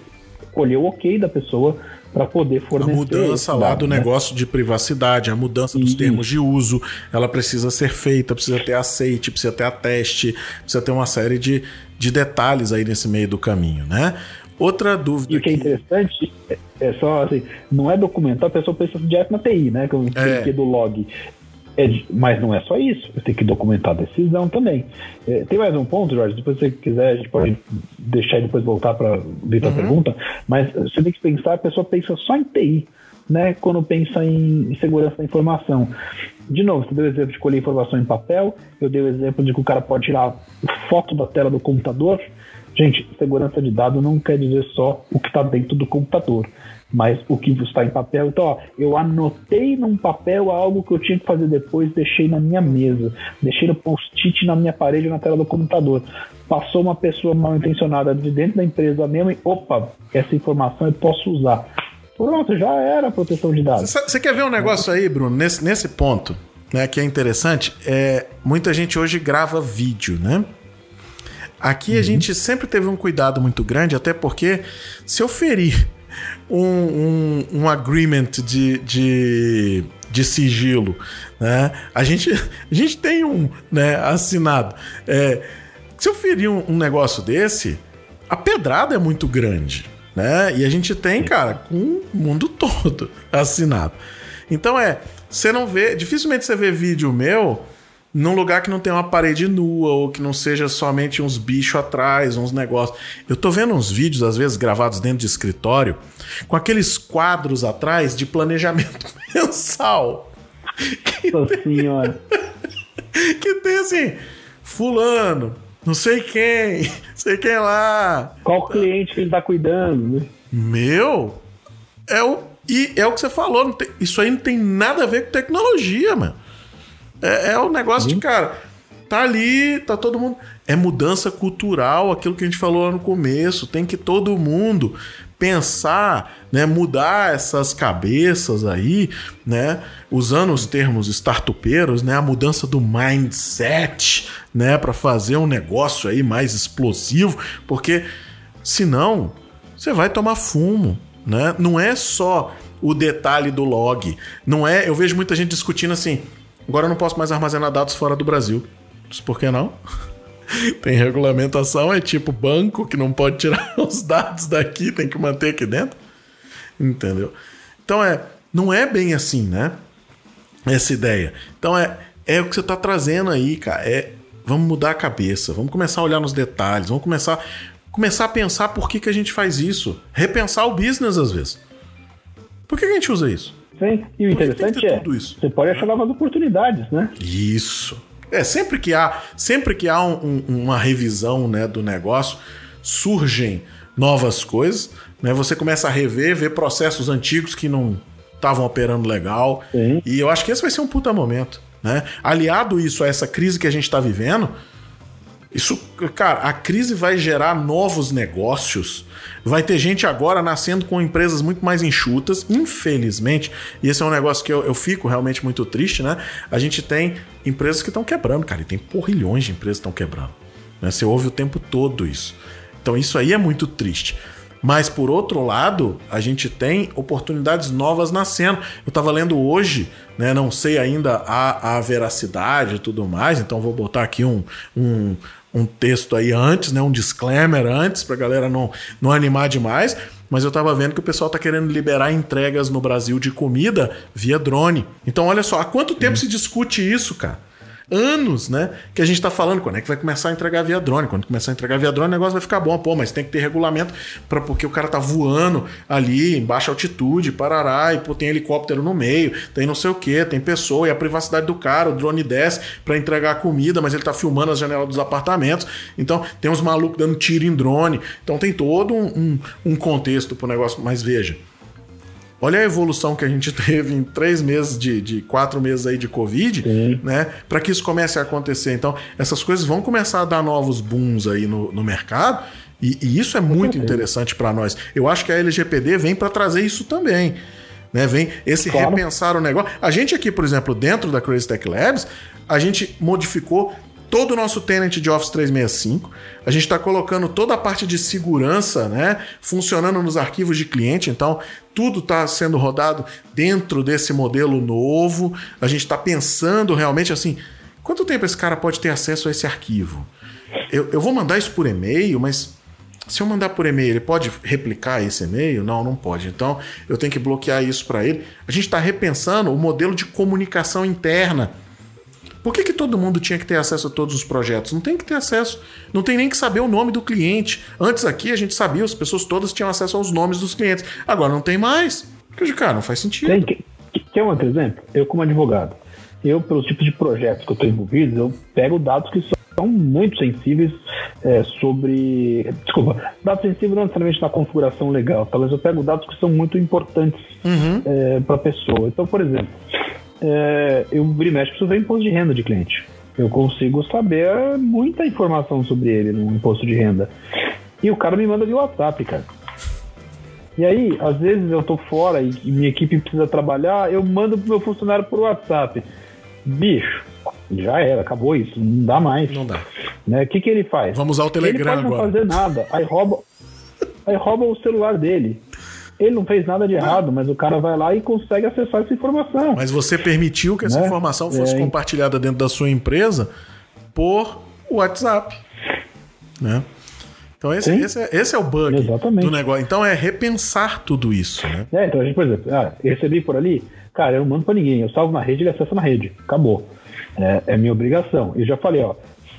S3: colheu o ok da pessoa para poder fornecer.
S2: A mudança lá dado, do né? negócio de privacidade, a mudança dos termos de uso, ela precisa ser feita, precisa ter aceite, precisa ter ateste, precisa ter uma série de, de detalhes aí nesse meio do caminho, né? Outra dúvida.
S3: E o que é interessante é, é só assim, não é documentar, a pessoa pensa direto na TI, né? Que é. do log. É, mas não é só isso, eu tenho que documentar a decisão também. É, tem mais um ponto, Jorge, depois se você quiser, a gente pode deixar e depois voltar para ver a uhum. pergunta, mas você tem que pensar, a pessoa pensa só em TI, né, quando pensa em, em segurança da informação. De novo, você deu o exemplo de colher informação em papel, eu dei o exemplo de que o cara pode tirar foto da tela do computador. Gente, segurança de dados não quer dizer só o que está dentro do computador mas o que está em papel. Então, ó, eu anotei num papel algo que eu tinha que fazer depois, deixei na minha mesa, deixei no post-it na minha parede na tela do computador. Passou uma pessoa mal intencionada de dentro da empresa mesmo e, opa, essa informação eu posso usar. Pronto, já era proteção de dados.
S2: Você quer ver um negócio aí, Bruno, nesse, nesse ponto, né, que é interessante? É, muita gente hoje grava vídeo, né? Aqui uhum. a gente sempre teve um cuidado muito grande, até porque se eu ferir um, um, um agreement de, de, de sigilo. Né? A, gente, a gente tem um né, assinado. É, se eu ferir um, um negócio desse, a pedrada é muito grande. Né? E a gente tem, cara, com o mundo todo assinado. Então é, você não vê, dificilmente você vê vídeo meu num lugar que não tem uma parede nua ou que não seja somente uns bichos atrás, uns negócios. Eu tô vendo uns vídeos, às vezes, gravados dentro de escritório, com aqueles quadros atrás de planejamento mensal.
S3: Nossa senhora.
S2: que tem assim, fulano, não sei quem, sei quem lá.
S3: Qual cliente que ele tá cuidando, né?
S2: Meu, é o, e é o que você falou, tem, isso aí não tem nada a ver com tecnologia, mano. É, é o negócio de, cara, tá ali, tá todo mundo. É mudança cultural, aquilo que a gente falou lá no começo. Tem que todo mundo pensar, né, mudar essas cabeças aí, né, usando os termos startupeiros, né, a mudança do mindset, né, para fazer um negócio aí mais explosivo, porque senão você vai tomar fumo, né? Não é só o detalhe do log, não é, eu vejo muita gente discutindo assim, Agora eu não posso mais armazenar dados fora do Brasil. Por que não? tem regulamentação, é tipo banco que não pode tirar os dados daqui, tem que manter aqui dentro. Entendeu? Então é, não é bem assim, né? Essa ideia. Então é, é o que você está trazendo aí, cara. É, vamos mudar a cabeça, vamos começar a olhar nos detalhes, vamos começar, começar a pensar por que, que a gente faz isso. Repensar o business às vezes. Por que, que a gente usa isso?
S3: Sim. E o interessante é, você pode achar novas oportunidades, né?
S2: Isso. É, sempre que há, sempre que há um, um, uma revisão né, do negócio, surgem novas coisas, né? Você começa a rever, ver processos antigos que não estavam operando legal. Sim. E eu acho que esse vai ser um puta momento. Né? Aliado isso a essa crise que a gente está vivendo, isso, cara, a crise vai gerar novos negócios. Vai ter gente agora nascendo com empresas muito mais enxutas, infelizmente. E esse é um negócio que eu, eu fico realmente muito triste, né? A gente tem empresas que estão quebrando, cara. E tem porrilhões de empresas que estão quebrando. Né? Você ouve o tempo todo isso. Então isso aí é muito triste. Mas por outro lado, a gente tem oportunidades novas nascendo. Eu estava lendo hoje, né? Não sei ainda a, a veracidade e tudo mais, então vou botar aqui um, um, um texto aí antes, né? Um disclaimer antes, pra galera não, não animar demais. Mas eu tava vendo que o pessoal tá querendo liberar entregas no Brasil de comida via drone. Então, olha só, há quanto tempo se discute isso, cara? Anos, né? Que a gente está falando quando é que vai começar a entregar via drone. Quando começar a entregar via drone, o negócio vai ficar bom. Pô, mas tem que ter regulamento para porque o cara tá voando ali em baixa altitude, parará, e pô, tem helicóptero no meio, tem não sei o que, tem pessoa, e a privacidade do cara, o drone desce para entregar a comida, mas ele tá filmando as janelas dos apartamentos. Então, tem uns malucos dando tiro em drone. Então tem todo um, um, um contexto pro negócio. Mas veja. Olha a evolução que a gente teve em três meses de, de quatro meses aí de Covid, Sim. né? Para que isso comece a acontecer. Então, essas coisas vão começar a dar novos booms aí no, no mercado. E, e, isso é muito interessante para nós. Eu acho que a LGPD vem para trazer isso também. Né, vem esse claro. repensar o negócio. A gente aqui, por exemplo, dentro da Crazy Tech Labs, a gente modificou todo o nosso tenant de Office 365. A gente está colocando toda a parte de segurança, né, funcionando nos arquivos de cliente. Então, tudo está sendo rodado dentro desse modelo novo. A gente está pensando realmente assim: quanto tempo esse cara pode ter acesso a esse arquivo? Eu, eu vou mandar isso por e-mail, mas se eu mandar por e-mail, ele pode replicar esse e-mail? Não, não pode. Então eu tenho que bloquear isso para ele. A gente está repensando o modelo de comunicação interna por que, que todo mundo tinha que ter acesso a todos os projetos? Não tem que ter acesso, não tem nem que saber o nome do cliente. Antes aqui a gente sabia, as pessoas todas tinham acesso aos nomes dos clientes. Agora não tem mais. Cara, não faz sentido.
S3: Tem, quer um outro exemplo? Eu, como advogado, eu, pelos tipos de projetos que eu estou envolvido, eu pego dados que são muito sensíveis é, sobre. Desculpa, dados sensíveis não necessariamente na configuração legal, talvez eu pego dados que são muito importantes uhum. é, para a pessoa. Então, por exemplo, é, eu vira e mexe preciso ver imposto de renda de cliente. Eu consigo saber muita informação sobre ele no imposto de renda. E o cara me manda via WhatsApp, cara. E aí, às vezes eu tô fora e minha equipe precisa trabalhar, eu mando pro meu funcionário por WhatsApp. Bicho, já era, acabou isso, não dá mais.
S2: Não dá.
S3: Né? O que, que ele faz?
S2: Vamos usar o Telegram
S3: ele pode
S2: agora.
S3: não fazer nada, aí rouba, aí rouba o celular dele Ele não fez nada de errado, mas o cara vai lá e consegue acessar essa informação.
S2: Mas você permitiu que essa
S3: Né?
S2: informação fosse
S3: É,
S2: compartilhada dentro da sua empresa por WhatsApp. Né? Então esse, esse, é, esse é o bug
S3: Exatamente.
S2: do negócio. Então é repensar tudo isso, né?
S3: É, então a gente, por exemplo, ah, recebi por ali, cara, eu não mando pra ninguém, eu salvo na rede, ele acessa na rede, acabou. É, é minha obrigação. Eu já falei, ó,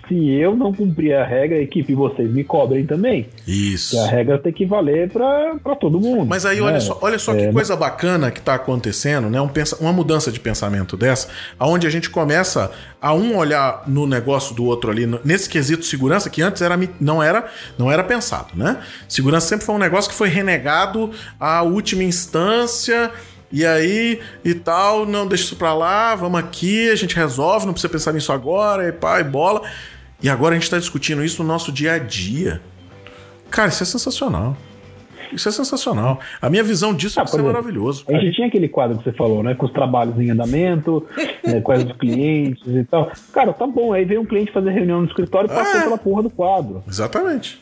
S3: se eu não cumprir a regra, a equipe, vocês me cobrem também.
S2: Isso.
S3: Que a regra tem que valer pra todo mundo.
S2: Mas aí,
S3: né?
S2: olha só, olha só que
S3: É,
S2: coisa bacana que está acontecendo, né? Um pensa- uma mudança de pensamento dessa, aonde a gente começa a um olhar no negócio do outro ali, nesse quesito segurança, que antes era, não, era, não era pensado, né? Segurança sempre foi um negócio que foi renegado à última instância. E aí, e tal, não deixa isso pra lá, vamos aqui, a gente resolve, não precisa pensar nisso agora, e pá, e bola. E agora a gente tá discutindo isso no nosso dia a dia. Cara, isso é sensacional. Isso é sensacional. A minha visão disso
S3: Ah,
S2: é isso é
S3: exemplo,
S2: maravilhoso.
S3: A gente tinha aquele quadro que você falou, né? Com os trabalhos em andamento, né, com os clientes e tal. Cara, tá bom. Aí veio um cliente fazer reunião no escritório e passou
S2: É.
S3: pela porra do quadro.
S2: Exatamente.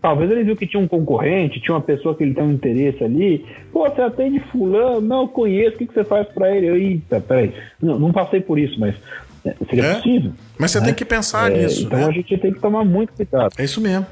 S3: Talvez ele viu que tinha um concorrente, tinha uma pessoa que ele tem um interesse ali. Pô, você atende fulano, não, eu conheço, o que, que você faz pra ele? Eu, Eita, peraí. Não, não passei por isso, mas é, seria
S2: É.
S3: possível.
S2: Mas você
S3: né?
S2: tem que pensar
S3: É,
S2: nisso.
S3: Então
S2: né?
S3: a gente tem que tomar muito cuidado.
S2: É isso mesmo.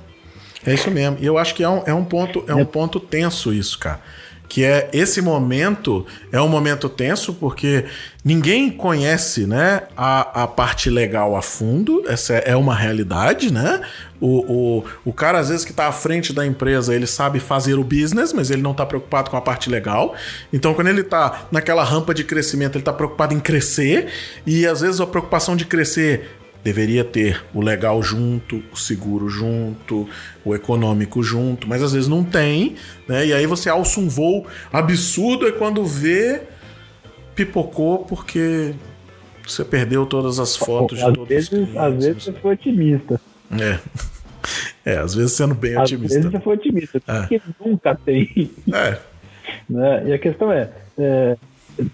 S2: É isso mesmo. E eu acho que é um, é um ponto é um ponto tenso isso, cara. Que é esse momento é um momento tenso porque ninguém conhece, né, a, a parte legal a fundo. Essa é uma realidade, né? O, o, o cara, às vezes, que está à frente da empresa, ele sabe fazer o business, mas ele não está preocupado com a parte legal. Então, quando ele está naquela rampa de crescimento, ele está preocupado em crescer. E às vezes a preocupação de crescer deveria ter o legal junto, o seguro junto, o econômico junto, mas às vezes não tem, né? E aí você alça um voo absurdo e quando vê, pipocou porque você perdeu todas as fotos de
S3: às
S2: todos
S3: vezes,
S2: os clientes.
S3: às vezes você foi otimista.
S2: É. É, às vezes sendo bem
S3: Às
S2: otimista.
S3: vezes você foi otimista.
S2: É.
S3: Porque nunca tem.
S2: É,
S3: né? E a questão é, é,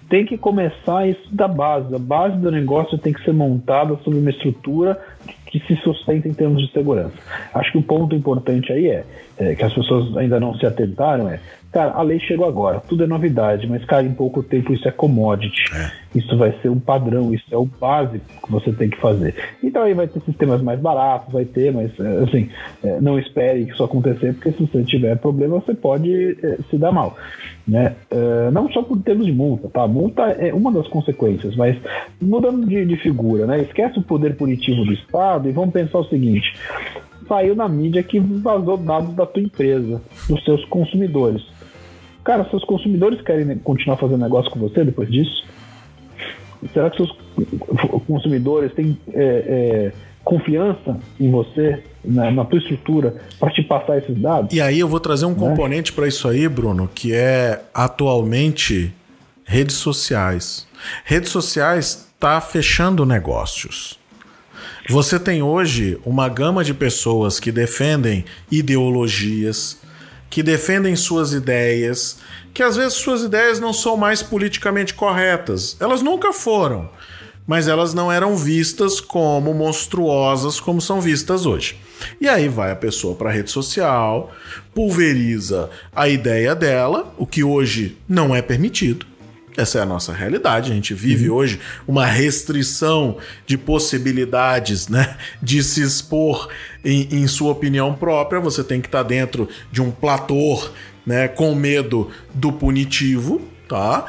S3: tem que começar isso da base. A base do negócio tem que ser montada sobre uma estrutura que se sustenta em termos de segurança. Acho que o ponto importante aí é, é, que as pessoas ainda não se atentaram é, cara, a lei chegou agora, tudo é novidade, mas cara, em pouco tempo isso é commodity. Isso vai ser um padrão, isso é o básico que você tem que fazer. Então aí vai ter sistemas mais baratos, vai ter, mas é, assim, é, não espere que isso acontecer, porque se você tiver problema, você pode é, se dar mal. Né? É, não só por termos de multa, tá? Multa é uma das consequências, mas mudando de, de figura, né? Esquece o poder punitivo do Estado e vamos pensar o seguinte: saiu na mídia que vazou dados da tua empresa, dos seus consumidores. Cara, seus consumidores querem continuar fazendo negócio com você depois disso? Será que seus consumidores têm é, é, confiança em você, na, na tua estrutura, para te passar esses dados?
S2: E aí eu vou trazer um componente para isso aí, Bruno, que é atualmente redes sociais. Redes sociais tá fechando negócios. Você tem hoje uma gama de pessoas que defendem ideologias, que defendem suas ideias, que às vezes suas ideias não são mais politicamente corretas. Elas nunca foram, mas elas não eram vistas como monstruosas como são vistas hoje. E aí vai a pessoa para a rede social, pulveriza a ideia dela, o que hoje não é permitido. Essa é a nossa realidade. A gente vive hoje uma restrição de possibilidades, né? De se expor em, em sua opinião própria. Você tem que estar dentro de um platô, né? Com medo do punitivo, tá?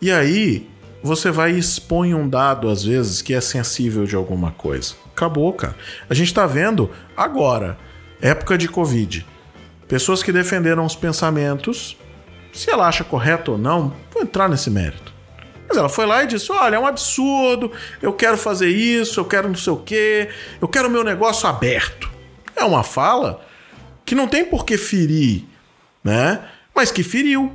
S2: E aí você vai e expõe um dado, às vezes, que é sensível de alguma coisa. Acabou, cara. A gente tá vendo agora, época de Covid, pessoas que defenderam os pensamentos se ela acha correto ou não, vou entrar nesse mérito. Mas ela foi lá e disse: Olha, é um absurdo, eu quero fazer isso, eu quero não sei o quê, eu quero o meu negócio aberto. É uma fala que não tem por que ferir, né? Mas que feriu.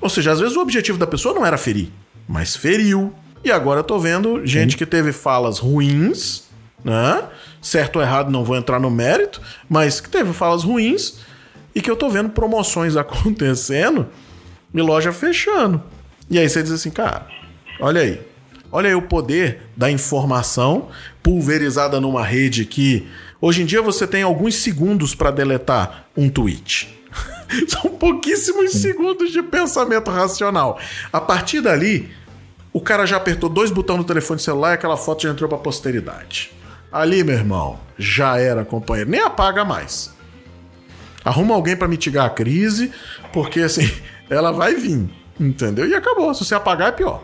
S2: Ou seja, às vezes o objetivo da pessoa não era ferir, mas feriu. E agora eu tô vendo gente que teve falas ruins, né? Certo ou errado, não vou entrar no mérito, mas que teve falas ruins e que eu tô vendo promoções acontecendo e loja fechando. E aí você diz assim, cara, olha aí. Olha aí o poder da informação pulverizada numa rede que hoje em dia você tem alguns segundos para deletar um tweet. São pouquíssimos segundos de pensamento racional. A partir dali, o cara já apertou dois botões no telefone celular e aquela foto já entrou pra posteridade. Ali, meu irmão, já era, companheiro. Nem apaga mais. Arruma alguém para mitigar a crise, porque assim, ela vai vir, entendeu? E acabou. Se você apagar, é pior.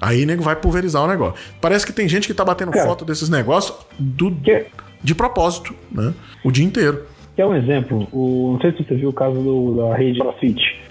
S2: Aí nego vai pulverizar o negócio. Parece que tem gente que tá batendo cara, foto desses negócios do, que... de propósito, né? O dia inteiro.
S3: Quer um exemplo? O, não sei se você viu o caso do, da rede CrossFit.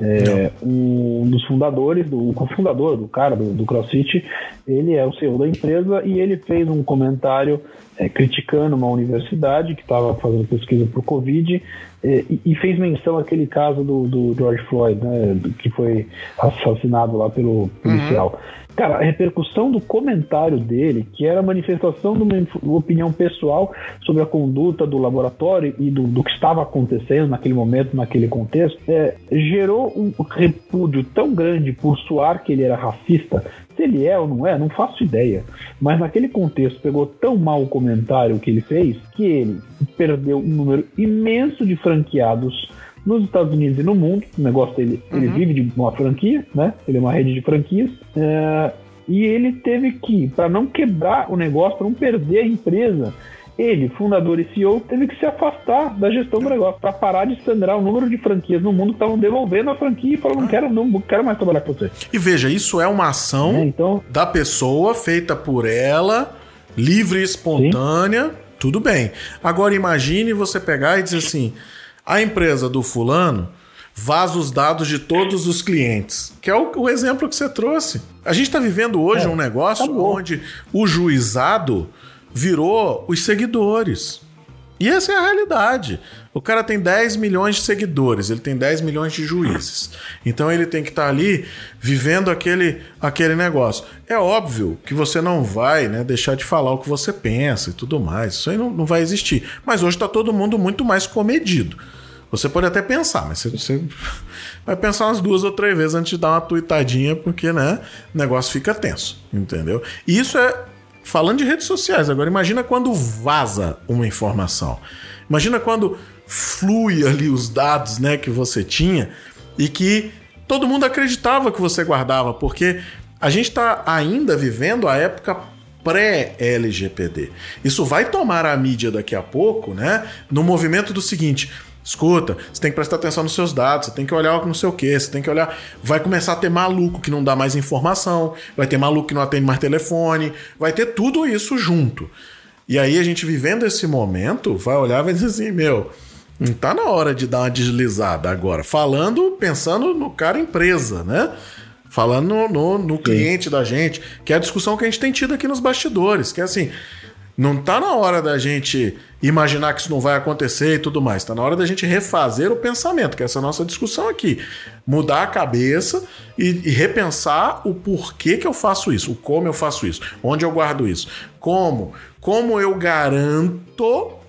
S3: É, um dos fundadores, do, o cofundador do cara do, do, CrossFit, ele é o CEO da empresa e ele fez um comentário é, criticando uma universidade que estava fazendo pesquisa para o Covid é, e, e, fez menção àquele caso do, do George Floyd, né, que foi assassinado lá pelo policial. Uhum. Cara, a repercussão do comentário dele, que era a manifestação de uma opinião pessoal sobre a conduta do laboratório e do, do que estava acontecendo naquele momento, naquele contexto, é, gerou um repúdio tão grande por soar que ele era racista. Se ele é ou não é, não faço ideia. Mas naquele contexto pegou tão mal o comentário que ele fez que ele perdeu um número imenso de franqueados nos Estados Unidos e no mundo. O negócio dele, uhum. ele vive de uma franquia, né? Ele é uma rede de franquias. É, e ele teve que, para não quebrar o negócio, para não perder a empresa, ele, fundador e CEO, teve que se afastar da gestão do negócio para parar de sangrar o número de franquias no mundo que estavam devolvendo a franquia e falando: não quero, não, quero mais trabalhar com você.
S2: E veja, isso é uma ação é, então... da pessoa feita por ela, livre e espontânea. Sim. Tudo bem. Agora imagine você pegar e dizer assim: a empresa do fulano vaza os dados de todos os clientes, que é o, o exemplo que você trouxe. A gente está vivendo hoje é, um negócio onde o juizado virou os seguidores. E essa é a realidade. O cara tem 10 milhões de seguidores, ele tem 10 milhões de juízes. Então ele tem que estar tá ali vivendo aquele, aquele negócio. É óbvio que você não vai né, deixar de falar o que você pensa e tudo mais. Isso aí não, não vai existir. Mas hoje está todo mundo muito mais comedido. Você pode até pensar, mas você, vai pensar umas duas ou três vezes antes de dar uma tuitadinha, porque né, o negócio fica tenso, entendeu? E isso é falando de redes sociais. Agora, imagina quando vaza uma informação. Imagina quando flui ali os dados né, que você tinha e que todo mundo acreditava que você guardava, porque a gente está ainda vivendo a época pré-LGPD. Isso vai tomar a mídia daqui a pouco, né? No movimento do seguinte: Escuta, você tem que prestar atenção nos seus dados, você tem que olhar não sei o que, você tem que olhar. Vai começar a ter maluco que não dá mais informação, vai ter maluco que não atende mais telefone, vai ter tudo isso junto. E aí a gente vivendo esse momento, vai olhar e vai dizer assim: meu, não tá na hora de dar uma deslizada agora. Falando, pensando no cara empresa, né? Falando no, no, no cliente da gente, que é a discussão que a gente tem tido aqui nos bastidores, que é assim. Não tá na hora da gente imaginar que isso não vai acontecer e tudo mais. Tá na hora da gente refazer o pensamento, que é essa nossa discussão aqui. Mudar a cabeça e, e, repensar o porquê que eu faço isso, o como eu faço isso, onde eu guardo isso. Como? Como eu garanto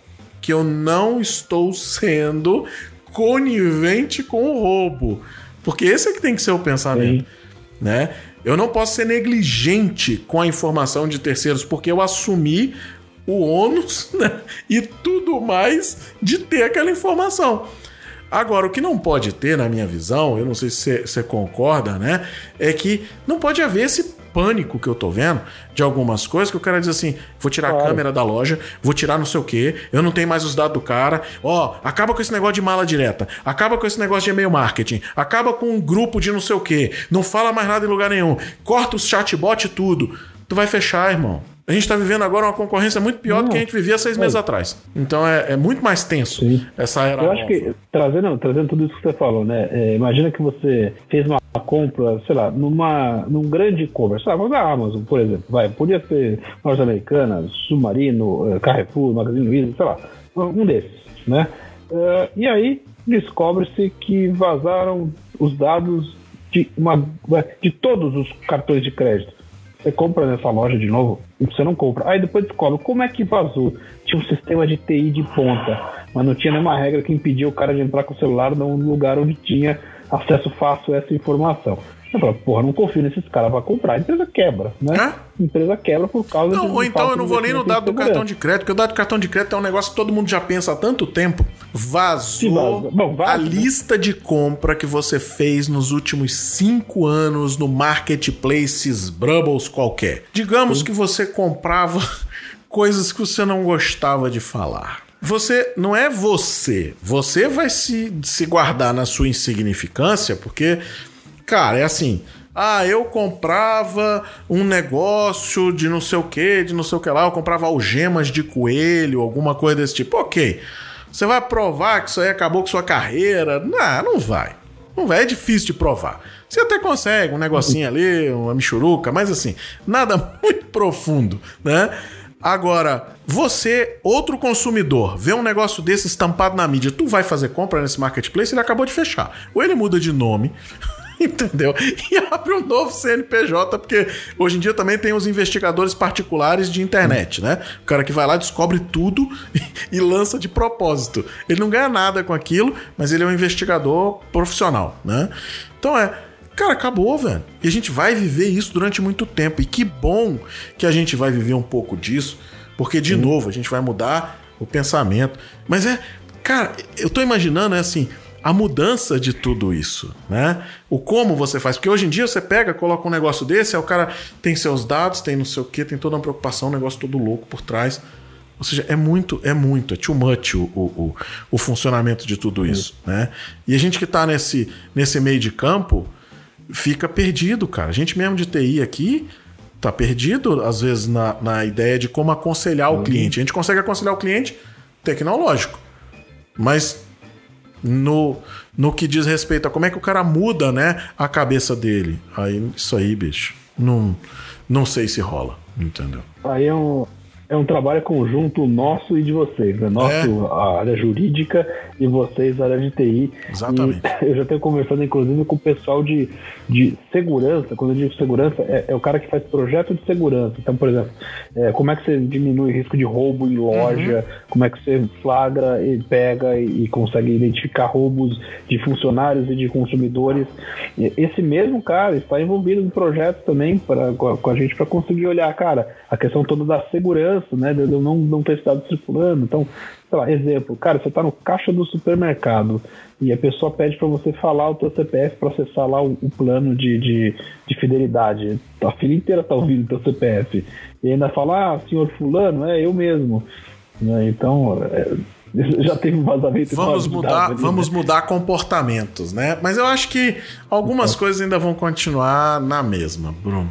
S2: que eu não estou sendo conivente com o roubo? Porque esse é que tem que ser o pensamento. Sim. Né? Eu não posso ser negligente com a informação de terceiros, porque eu assumi o ônus né? e tudo mais de ter aquela informação. Agora, o que não pode ter, na minha visão, eu não sei se você concorda, né? É que não pode haver esse pânico que eu tô vendo de algumas coisas que o cara diz assim: vou tirar claro. a câmera da loja, vou tirar não sei o que, eu não tenho mais os dados do cara. Ó, acaba com esse negócio de mala direta, acaba com esse negócio de e-mail marketing, acaba com um grupo de não sei o que, não fala mais nada em lugar nenhum, corta os chatbot e tudo. Tu vai fechar, irmão. A gente está vivendo agora uma concorrência muito pior Não. do que a gente vivia seis meses atrás. Então é, é muito mais tenso Sim. essa era.
S3: Eu acho nova. que, trazendo, trazendo tudo isso que você falou, né? É, imagina que você fez uma compra, sei lá, numa, num grande e-commerce. Ah, vamos da Amazon, por exemplo. Vai, podia ser Lojas Americanas, Submarino, eh, Carrefour, Magazine Luiza, sei lá. Um desses, né? Uh, e aí descobre-se que vazaram os dados de, uma, de todos os cartões de crédito. Você compra nessa loja de novo? Você não compra. Aí depois descobre como é que vazou. Tinha um sistema de TI de ponta, mas não tinha nenhuma regra que impedia o cara de entrar com o celular num lugar onde tinha acesso fácil a essa informação. Eu falo, porra, não confio nesses caras pra comprar. A empresa quebra, né?
S2: É?
S3: A empresa quebra por causa
S2: Não,
S3: de.
S2: ou então eu não vou nem no dado do cartão de crédito, porque o dado do cartão de crédito é um negócio que todo mundo já pensa há tanto tempo. Vazou
S3: vaza. Bom, vaza,
S2: a
S3: né?
S2: lista de compra que você fez nos últimos cinco anos no marketplaces Brubbles qualquer. Digamos que você comprava coisas que você não gostava de falar. Você não é você. Você vai se, se guardar na sua insignificância, porque, cara, é assim. Ah, eu comprava um negócio de não sei o que, de não sei o que lá, eu comprava algemas de coelho, alguma coisa desse tipo. Ok. Você vai provar que isso aí acabou com sua carreira? Não, não vai. Não vai, é difícil de provar. Você até consegue um negocinho ali, uma michuruca, mas assim, nada muito profundo, né? Agora, você, outro consumidor, vê um negócio desse estampado na mídia, tu vai fazer compra nesse marketplace, ele acabou de fechar. Ou ele muda de nome, entendeu? E abre um novo CNPJ, porque hoje em dia também tem os investigadores particulares de internet, né? O cara que vai lá, descobre tudo e lança de propósito. Ele não ganha nada com aquilo, mas ele é um investigador profissional, né? Então é. Cara, acabou, velho. E a gente vai viver isso durante muito tempo. E que bom que a gente vai viver um pouco disso, porque, de novo, a gente vai mudar o pensamento. Mas é. Cara, eu tô imaginando, é assim a mudança de tudo isso, né? O como você faz. Porque hoje em dia você pega, coloca um negócio desse, aí o cara tem seus dados, tem não sei o que, tem toda uma preocupação, um negócio todo louco por trás. Ou seja, é muito, é muito, é too much o, o, o, funcionamento de tudo isso, né? E a gente que tá nesse, nesse meio de campo fica perdido, cara. A gente mesmo de TI aqui tá perdido, às vezes, na, na ideia de como aconselhar o cliente. A gente consegue aconselhar o cliente tecnológico, mas no, no que diz respeito a como é que o cara muda, né, a cabeça dele. Aí, isso aí, bicho, não, não sei se rola, entendeu?
S3: Aí é um, é um trabalho conjunto nosso e de vocês, né? Nosso,
S2: É.
S3: a área jurídica e vocês, a área de TI.
S2: Exatamente.
S3: E eu já tenho conversando, inclusive, com o pessoal de, de segurança. Quando eu digo segurança, é, é o cara que faz projeto de segurança. Então, por exemplo, é, como é que você diminui o risco de roubo em loja, como é que você flagra e pega e, e consegue identificar roubos de funcionários e de consumidores. E Esse mesmo cara está envolvido em projetos também pra, com, a, com a gente para conseguir olhar, cara, a questão toda da segurança, né? De eu não, não ter estado circulando. Então, sei lá, exemplo, cara, você está no caixa do supermercado e a pessoa pede para você falar o teu CPF para acessar lá o, o plano de, de, de fidelidade. A filha inteira tá ouvindo o teu CPF. E ainda fala, ah, senhor fulano, é eu mesmo. Né? Então, é, já teve um vazamento.
S2: Vamos mudar,
S3: ali,
S2: vamos
S3: né?
S2: mudar comportamentos, né? Mas eu acho que algumas coisas ainda vão continuar na mesma, Bruno.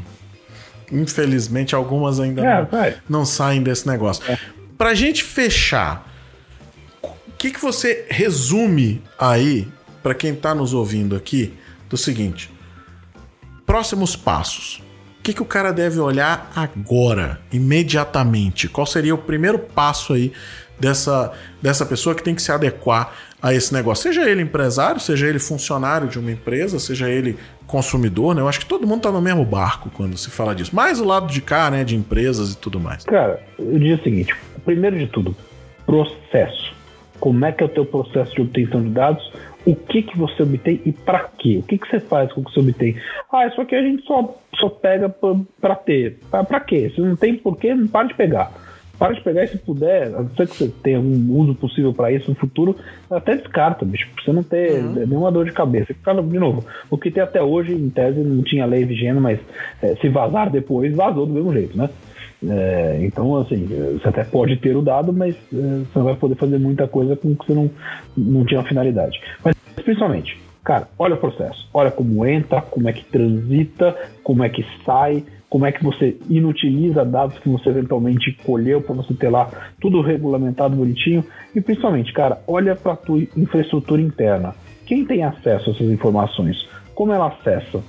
S2: Infelizmente, algumas ainda
S3: É,
S2: não, não saem desse negócio. Pra gente fechar, o que, que você resume aí, pra quem tá nos ouvindo aqui, do seguinte: próximos passos. O que, que o cara deve olhar agora, imediatamente? Qual seria o primeiro passo aí dessa, dessa pessoa que tem que se adequar a esse negócio? Seja ele empresário, seja ele funcionário de uma empresa, seja ele consumidor, né? Eu acho que todo mundo tá no mesmo barco quando se fala disso. Mais o lado de cá, né? De empresas e tudo mais.
S3: Cara, eu diria o seguinte: primeiro de tudo, processo. Como é que é o teu processo de obtenção de dados? O que que você obtém e para quê? O que que você faz com o que você obtém? Ah, isso aqui a gente só, só pega para ter. Para quê? Se não tem porquê, não para de pegar. Para de pegar e se puder, a não ser que você tenha algum uso possível para isso no futuro, até descarta, bicho, pra você não ter nenhuma dor de cabeça. Cara, de novo, o que tem até hoje, em tese, não tinha lei vigendo, mas eh, se vazar depois, vazou do mesmo jeito, né? É, então, assim, você até pode ter o dado, mas é, você não vai poder fazer muita coisa com que você não, não tinha uma finalidade. Mas, principalmente, cara, olha o processo. Olha como entra, como é que transita, como é que sai, como é que você inutiliza dados que você eventualmente colheu para você ter lá tudo regulamentado bonitinho. E, principalmente, cara, olha para a tua infraestrutura interna. Quem tem acesso a essas informações? Como ela acessa?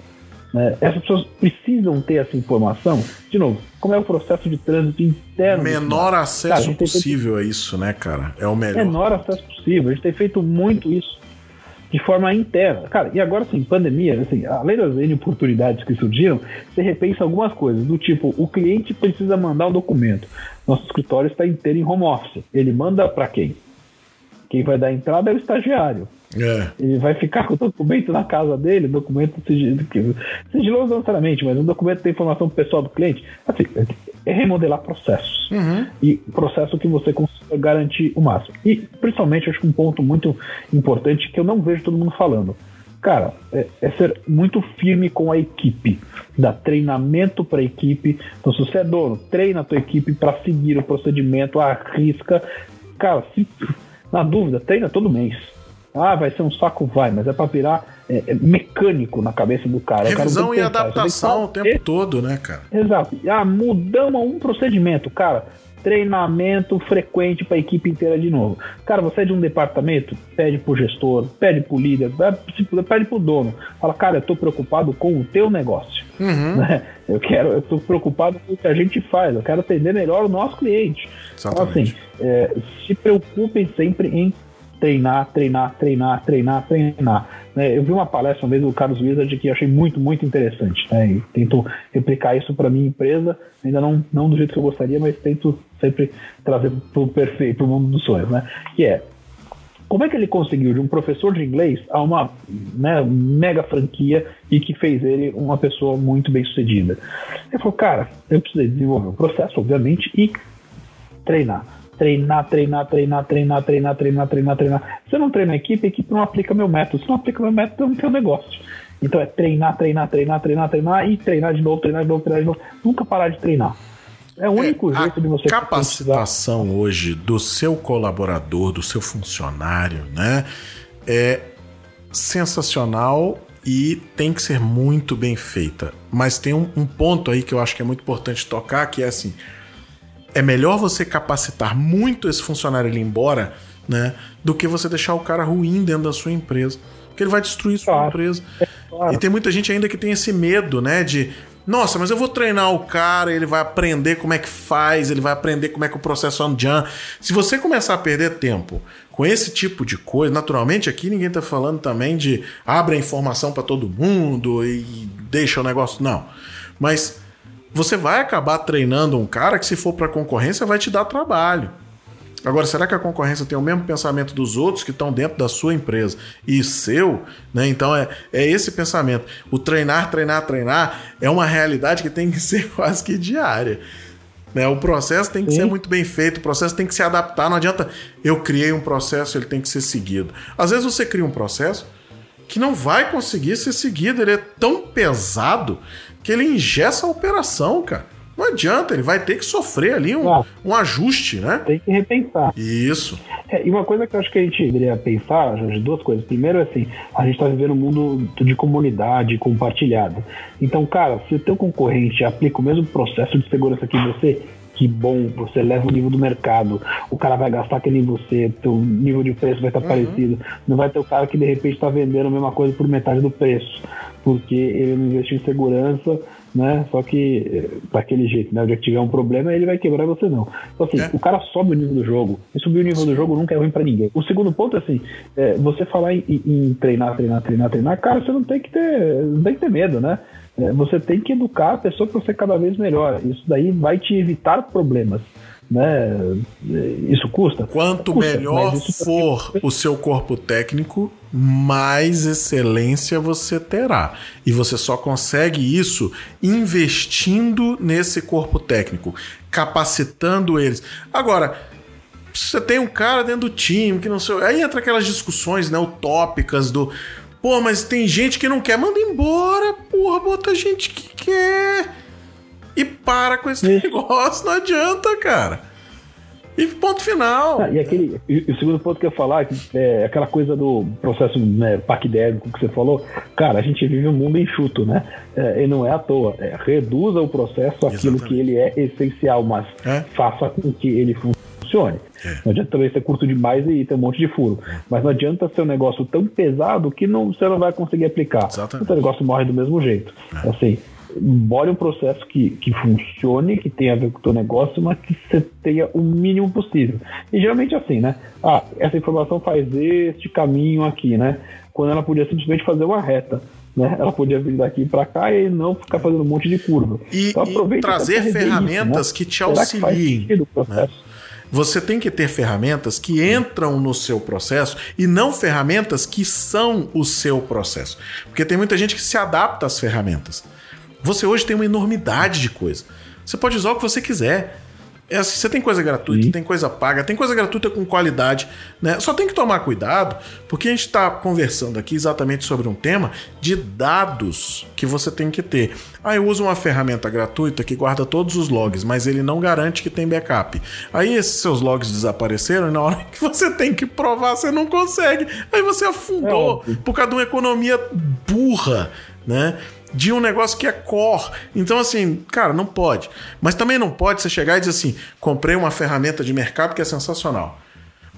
S3: né? Essas pessoas precisam ter essa informação. De novo, como é o processo de trânsito interno?
S2: Menor?
S3: Cara, a
S2: acesso
S3: gente tem feito
S2: possível a isso, né, cara? É o melhor.
S3: menor acesso possível. A gente tem feito muito isso de forma interna. Cara, e agora sim, pandemia, assim, além das N oportunidades que surgiram, você repensa algumas coisas, do tipo, o cliente precisa mandar um documento. Nosso escritório está inteiro em home office. Ele manda para quem? Quem vai dar entrada é o estagiário. É. Ele vai ficar com o documento na casa dele, documento sigiloso não necessariamente, mas um documento tem informação pessoal do cliente. Assim, é remodelar processos. Uhum. E processo que você consiga garantir o máximo. E principalmente, acho que um ponto muito importante que eu não vejo todo mundo falando. Cara, é, é ser muito firme com a equipe. Dar treinamento para a equipe. Então, se você é dono, treina a tua equipe para seguir o procedimento, arrisca. Cara, se, na dúvida, treina todo mês ah, vai ser um saco, vai, mas é para virar é, é mecânico na cabeça do cara.
S2: Revisão e adaptação o tempo todo, né, cara?
S3: Exato. Ah, mudamos um procedimento, cara. Treinamento frequente para a equipe inteira de novo. Cara, você é de um departamento, pede pro gestor, pede pro líder, pede pro dono. Fala, cara, eu tô preocupado com o teu negócio. Uhum. Né? Eu quero, eu tô preocupado com o que a gente faz, eu quero atender melhor o nosso cliente. Exatamente. Então, assim, é, se preocupem sempre em treinar, treinar, treinar, treinar, treinar. Né? Eu vi uma palestra uma vez do Carlos Wizard que eu achei muito, muito interessante. Né? E tento replicar isso para minha empresa, ainda não, não do jeito que eu gostaria, mas tento sempre trazer para o perfeito, o mundo dos sonhos. Né? Que é, como é que ele conseguiu de um professor de inglês a uma né, mega franquia e que fez ele uma pessoa muito bem sucedida? Ele falou, cara, eu precisei desenvolver um processo, obviamente, e treinar treinar, treinar, treinar, treinar, treinar, treinar, treinar, treinar. Se eu não treino a equipe, a equipe não aplica meu método. Se não aplica meu método, eu não tenho negócio. Então é treinar, treinar, treinar, treinar, treinar e treinar de novo, treinar de novo, treinar de novo. Nunca parar de treinar. É o único é, jeito de você
S2: capacitação hoje do seu colaborador, do seu funcionário, né, é sensacional e tem que ser muito bem feita. Mas tem um, um ponto aí que eu acho que é muito importante tocar, que é assim, é melhor você capacitar muito esse funcionário ali embora, né? Do que você deixar o cara ruim dentro da sua empresa. Porque ele vai destruir sua claro. empresa. É claro. E tem muita gente ainda que tem esse medo, né? De, nossa, mas eu vou treinar o cara, ele vai aprender como é que faz, ele vai aprender como é que o processo anda. Se você começar a perder tempo com esse tipo de coisa, naturalmente aqui ninguém tá falando também de abre a informação para todo mundo e deixa o negócio. Não. Mas você vai acabar treinando um cara que, se for para concorrência, vai te dar trabalho. Agora, será que a concorrência tem o mesmo pensamento dos outros que estão dentro da sua empresa e seu? Né? Então é, é esse pensamento. O treinar, treinar, treinar é uma realidade que tem que ser quase que diária. Né? O processo tem que Sim. ser muito bem feito, o processo tem que se adaptar. Não adianta eu criei um processo, ele tem que ser seguido. Às vezes você cria um processo que não vai conseguir ser seguido, ele é tão pesado que ele ingessa a operação, cara. Não adianta, ele vai ter que sofrer ali um, um ajuste, né?
S3: Tem que repensar.
S2: Isso.
S3: É, e uma coisa que eu acho que a gente deveria pensar, Jorge, duas coisas. Primeiro, assim, a gente está vivendo um mundo de comunidade compartilhado. Então, cara, se o teu concorrente aplica o mesmo processo de segurança que você, que bom, você leva o nível do mercado, o cara vai gastar que nem você, teu nível de preço vai estar uhum. parecido. Não vai ter o cara que de repente está vendendo a mesma coisa por metade do preço, porque ele não investiu em segurança, né? Só que eh, daquele jeito, né? O dia que tiver um problema, ele vai quebrar você não. Então, assim, é. o cara sobe o nível do jogo, e subir o nível do jogo nunca é ruim para ninguém. O segundo ponto é assim: é, você falar em, em, treinar, treinar, treinar, treinar, cara, você não tem que ter, não tem que ter medo, né? É, você tem que educar a pessoa para ser cada vez melhor. Isso daí vai te evitar problemas. Né? Isso custa?
S2: Quanto
S3: custa,
S2: melhor for o seu corpo técnico, mais excelência você terá. E você só consegue isso investindo nesse corpo técnico, capacitando eles. Agora, você tem um cara dentro do time que não sei. Aí entra aquelas discussões né, utópicas do Pô, mas tem gente que não quer, manda embora, porra, bota gente que quer. E para com esse negócio, não adianta, cara. E ponto final.
S3: Ah, e, aquele, e, o segundo ponto que eu ia falar é aquela coisa do processo né, paquidérmico que você falou. Cara, a gente vive um mundo enxuto, né? É, e não é à toa. É, reduza o processo aquilo que ele é essencial, mas é? faça com que ele funcione. É. Não adianta também ser curto demais e ter um monte de furo. É. Mas não adianta ser um negócio tão pesado que não, você não vai conseguir aplicar. Exatamente. O negócio morre do mesmo jeito. É. Assim, bora um processo que, que funcione, que tenha a ver com o teu negócio, mas que você tenha o mínimo possível. E geralmente é assim, né? Ah, essa informação faz este caminho aqui, né? Quando ela podia simplesmente fazer uma reta. Né? Ela podia vir daqui para cá e não ficar fazendo um monte de curva.
S2: E, então, e trazer ferramentas isso, né? que te auxiliem. Que né? Você tem que ter ferramentas que entram no seu processo e não ferramentas que são o seu processo. Porque tem muita gente que se adapta às ferramentas. Você hoje tem uma enormidade de coisa. Você pode usar o que você quiser. É assim, você tem coisa gratuita, Sim. tem coisa paga, tem coisa gratuita com qualidade, né? Só tem que tomar cuidado, porque a gente está conversando aqui exatamente sobre um tema de dados que você tem que ter. Ah, eu uso uma ferramenta gratuita que guarda todos os logs, mas ele não garante que tem backup. Aí esses seus logs desapareceram e na hora que você tem que provar, você não consegue. Aí você afundou é por causa de uma economia burra, né? De um negócio que é core. Então, assim, cara, não pode. Mas também não pode você chegar e dizer assim: comprei uma ferramenta de mercado que é sensacional.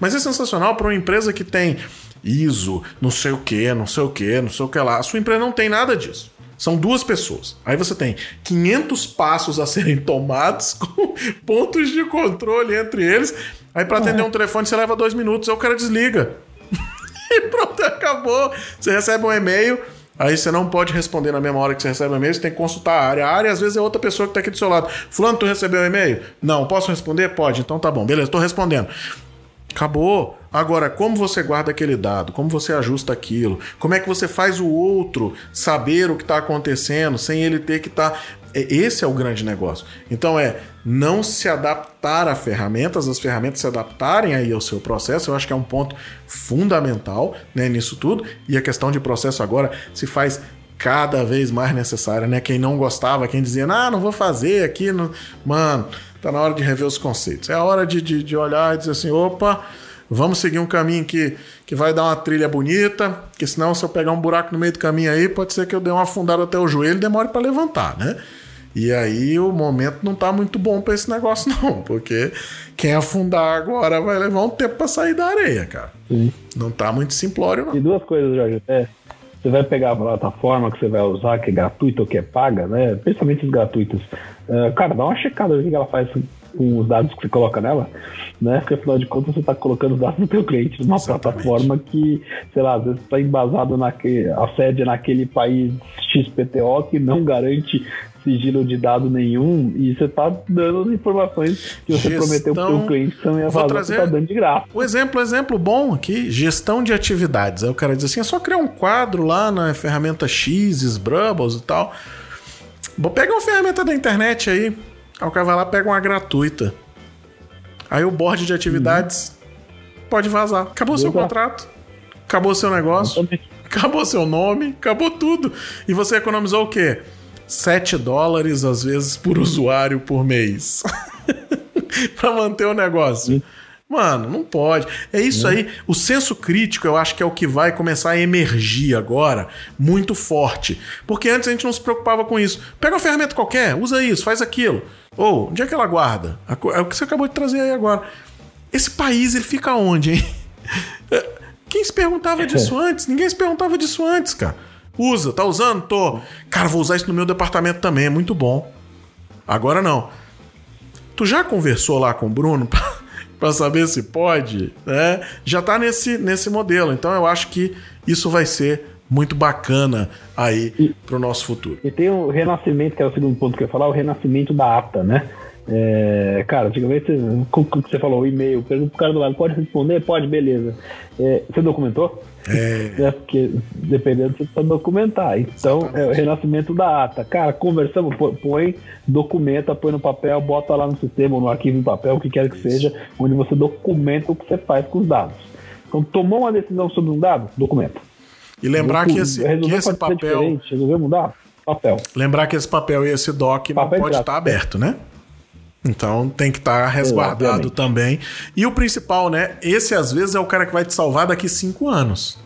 S2: Mas é sensacional para uma empresa que tem ISO, não sei o que, não sei o que, não sei o que lá. A sua empresa não tem nada disso. São duas pessoas. Aí você tem 500 passos a serem tomados com pontos de controle entre eles. Aí para atender um telefone você leva dois minutos, aí o cara desliga. e pronto, acabou. Você recebe um e-mail Aí você não pode responder na mesma hora que você recebe o e-mail, você tem que consultar a área. A área, às vezes, é outra pessoa que está aqui do seu lado. Fulano, tu recebeu o e-mail? Não, posso responder? Pode, então tá bom. Beleza, estou respondendo. Acabou. Agora, como você guarda aquele dado? Como você ajusta aquilo? Como é que você faz o outro saber o que está acontecendo sem ele ter que estar. Tá... Esse é o grande negócio. Então é não se adaptar a ferramentas, as ferramentas se adaptarem aí ao seu processo. Eu acho que é um ponto fundamental né, nisso tudo. E a questão de processo agora se faz cada vez mais necessária, né? Quem não gostava, quem dizia, ah, não vou fazer aqui, não... mano, tá na hora de rever os conceitos. É a hora de, de, de olhar e dizer assim, opa, vamos seguir um caminho que, que vai dar uma trilha bonita, porque senão se eu pegar um buraco no meio do caminho aí, pode ser que eu dê uma afundada até o joelho e demore para levantar, né? E aí o momento não tá muito bom para esse negócio, não, porque quem afundar agora vai levar um tempo para sair da areia, cara. Sim. Não tá muito simplório, não.
S3: E duas coisas, Jorge. É, você vai pegar a plataforma que você vai usar, que é gratuita ou que é paga, né? Principalmente os gratuitos. Uh, cara, dá uma checada no que ela faz com os dados que você coloca nela, né? Porque afinal de contas você está colocando os dados do teu cliente numa Exatamente. plataforma que, sei lá, às vezes está embasado naquele, a sede naquele país XPTO que não garante sigilo de dado nenhum e você está dando as informações que você gestão... prometeu para o cliente que também ia vazar, trazer você tá dando de graça.
S2: O exemplo, exemplo bom aqui, gestão de atividades. Aí o cara diz assim, é só criar um quadro lá na ferramenta X, Sbrubbles e tal. Pega uma ferramenta da internet aí, aí o cara vai lá pega uma gratuita. Aí o board de atividades uhum. pode vazar. Acabou seu contrato. Acabou seu negócio. Acabou seu nome. Acabou tudo. E você economizou o quê? 7 dólares, às vezes, por usuário por mês. para manter o negócio. Mano, não pode. É isso aí. O senso crítico, eu acho que é o que vai começar a emergir agora muito forte. Porque antes a gente não se preocupava com isso. Pega uma ferramenta qualquer, usa isso, faz aquilo. Ou, onde é que ela guarda? É o que você acabou de trazer aí agora. Esse país, ele fica onde, hein? Quem se perguntava disso antes? Ninguém se perguntava disso antes, cara. Usa, tá usando? Tô. Cara, vou usar isso no meu departamento também, é muito bom. Agora não. Tu já conversou lá com o Bruno para saber se pode? Né? Já tá nesse, nesse modelo. Então eu acho que isso vai ser muito bacana aí para o nosso futuro.
S3: E tem o renascimento, que é o segundo ponto que eu ia falar, o renascimento da ata, né? É, cara, antigamente, como você falou, o e-mail, pergunta pro cara do lado, pode responder? Pode, beleza. É, você documentou? É. é. Porque dependendo, você precisa documentar. Então, Exatamente. é o renascimento da ata. Cara, conversamos, põe, documenta, põe no papel, bota lá no sistema ou no arquivo em papel, o que quer que Isso. seja, onde você documenta o que você faz com os dados. Então, tomou uma decisão sobre um dado, documenta.
S2: E lembrar que esse, que esse papel.
S3: Resolveu mudar? Papel.
S2: Lembrar que esse papel e esse doc papel não pode estar aberto, né? Então tem que estar tá resguardado também. E o principal, né? Esse às vezes é o cara que vai te salvar daqui cinco anos.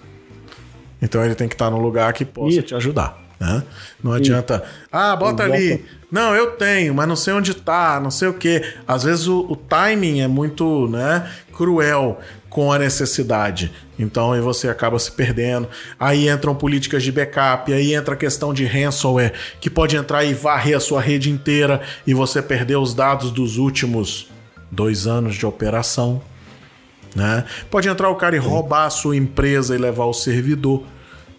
S2: Então ele tem que estar tá no lugar que possa Isso. te ajudar. Né? Não adianta. Ah, bota ali. Não, eu tenho, mas não sei onde tá, não sei o que. Às vezes o, o timing é muito né, cruel com a necessidade. Então aí você acaba se perdendo. Aí entram políticas de backup, aí entra a questão de ransomware, que pode entrar e varrer a sua rede inteira e você perder os dados dos últimos dois anos de operação. Né? Pode entrar o cara e roubar a sua empresa e levar o servidor.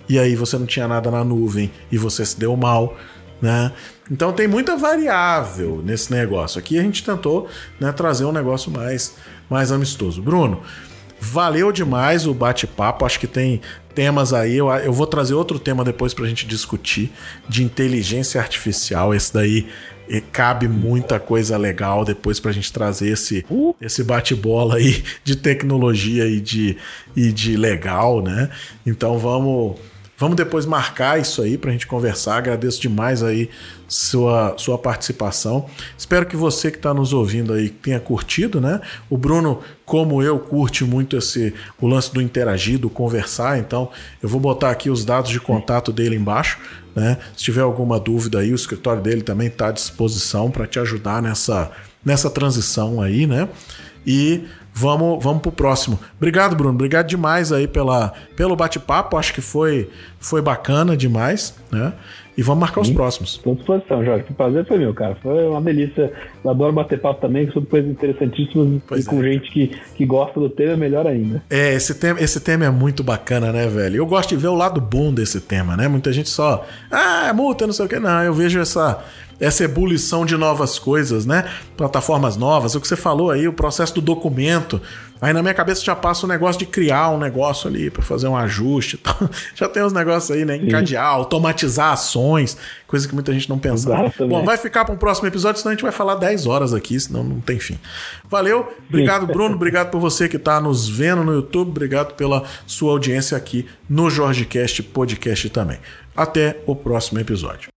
S2: E aí você não tinha nada na nuvem e você se deu mal. Né? Então tem muita variável nesse negócio. Aqui a gente tentou né, trazer um negócio mais mais amistoso. Bruno, valeu demais o bate-papo. Acho que tem temas aí. Eu, eu vou trazer outro tema depois para a gente discutir de inteligência artificial. Esse daí e cabe muita coisa legal depois para a gente trazer esse, uh. esse bate-bola aí de tecnologia e de, e de legal, né? Então vamos Vamos depois marcar isso aí para a gente conversar. Agradeço demais aí sua, sua participação. Espero que você que está nos ouvindo aí tenha curtido, né? O Bruno, como eu, curte muito esse o lance do interagir, do conversar. Então, eu vou botar aqui os dados de contato dele embaixo. Né? Se tiver alguma dúvida aí, o escritório dele também está à disposição para te ajudar nessa, nessa transição aí, né? E vamos, vamos pro próximo. Obrigado, Bruno. Obrigado demais aí pela, pelo bate-papo. Acho que foi, foi bacana demais, né? E vamos marcar os próximos.
S3: Estou à disposição, Jorge. Que prazer foi meu, cara. Foi uma delícia. Eu adoro bater papo também sobre coisas interessantíssimas pois e com é. gente que, que gosta do tema, é melhor ainda.
S2: É, esse tema, esse tema é muito bacana, né, velho? Eu gosto de ver o lado bom desse tema, né? Muita gente só, ah, é multa, não sei o que. Não, eu vejo essa, essa ebulição de novas coisas, né? Plataformas novas, o que você falou aí, o processo do documento. Aí na minha cabeça já passa o negócio de criar um negócio ali para fazer um ajuste. já tem os negócios aí, né? Encadear, automatizar ações, coisa que muita gente não pensa. Bom, vai ficar para um próximo episódio, senão a gente vai falar 10 horas aqui, senão não tem fim. Valeu, obrigado, Bruno. Obrigado por você que está nos vendo no YouTube. Obrigado pela sua audiência aqui no JorgeCast Podcast também. Até o próximo episódio.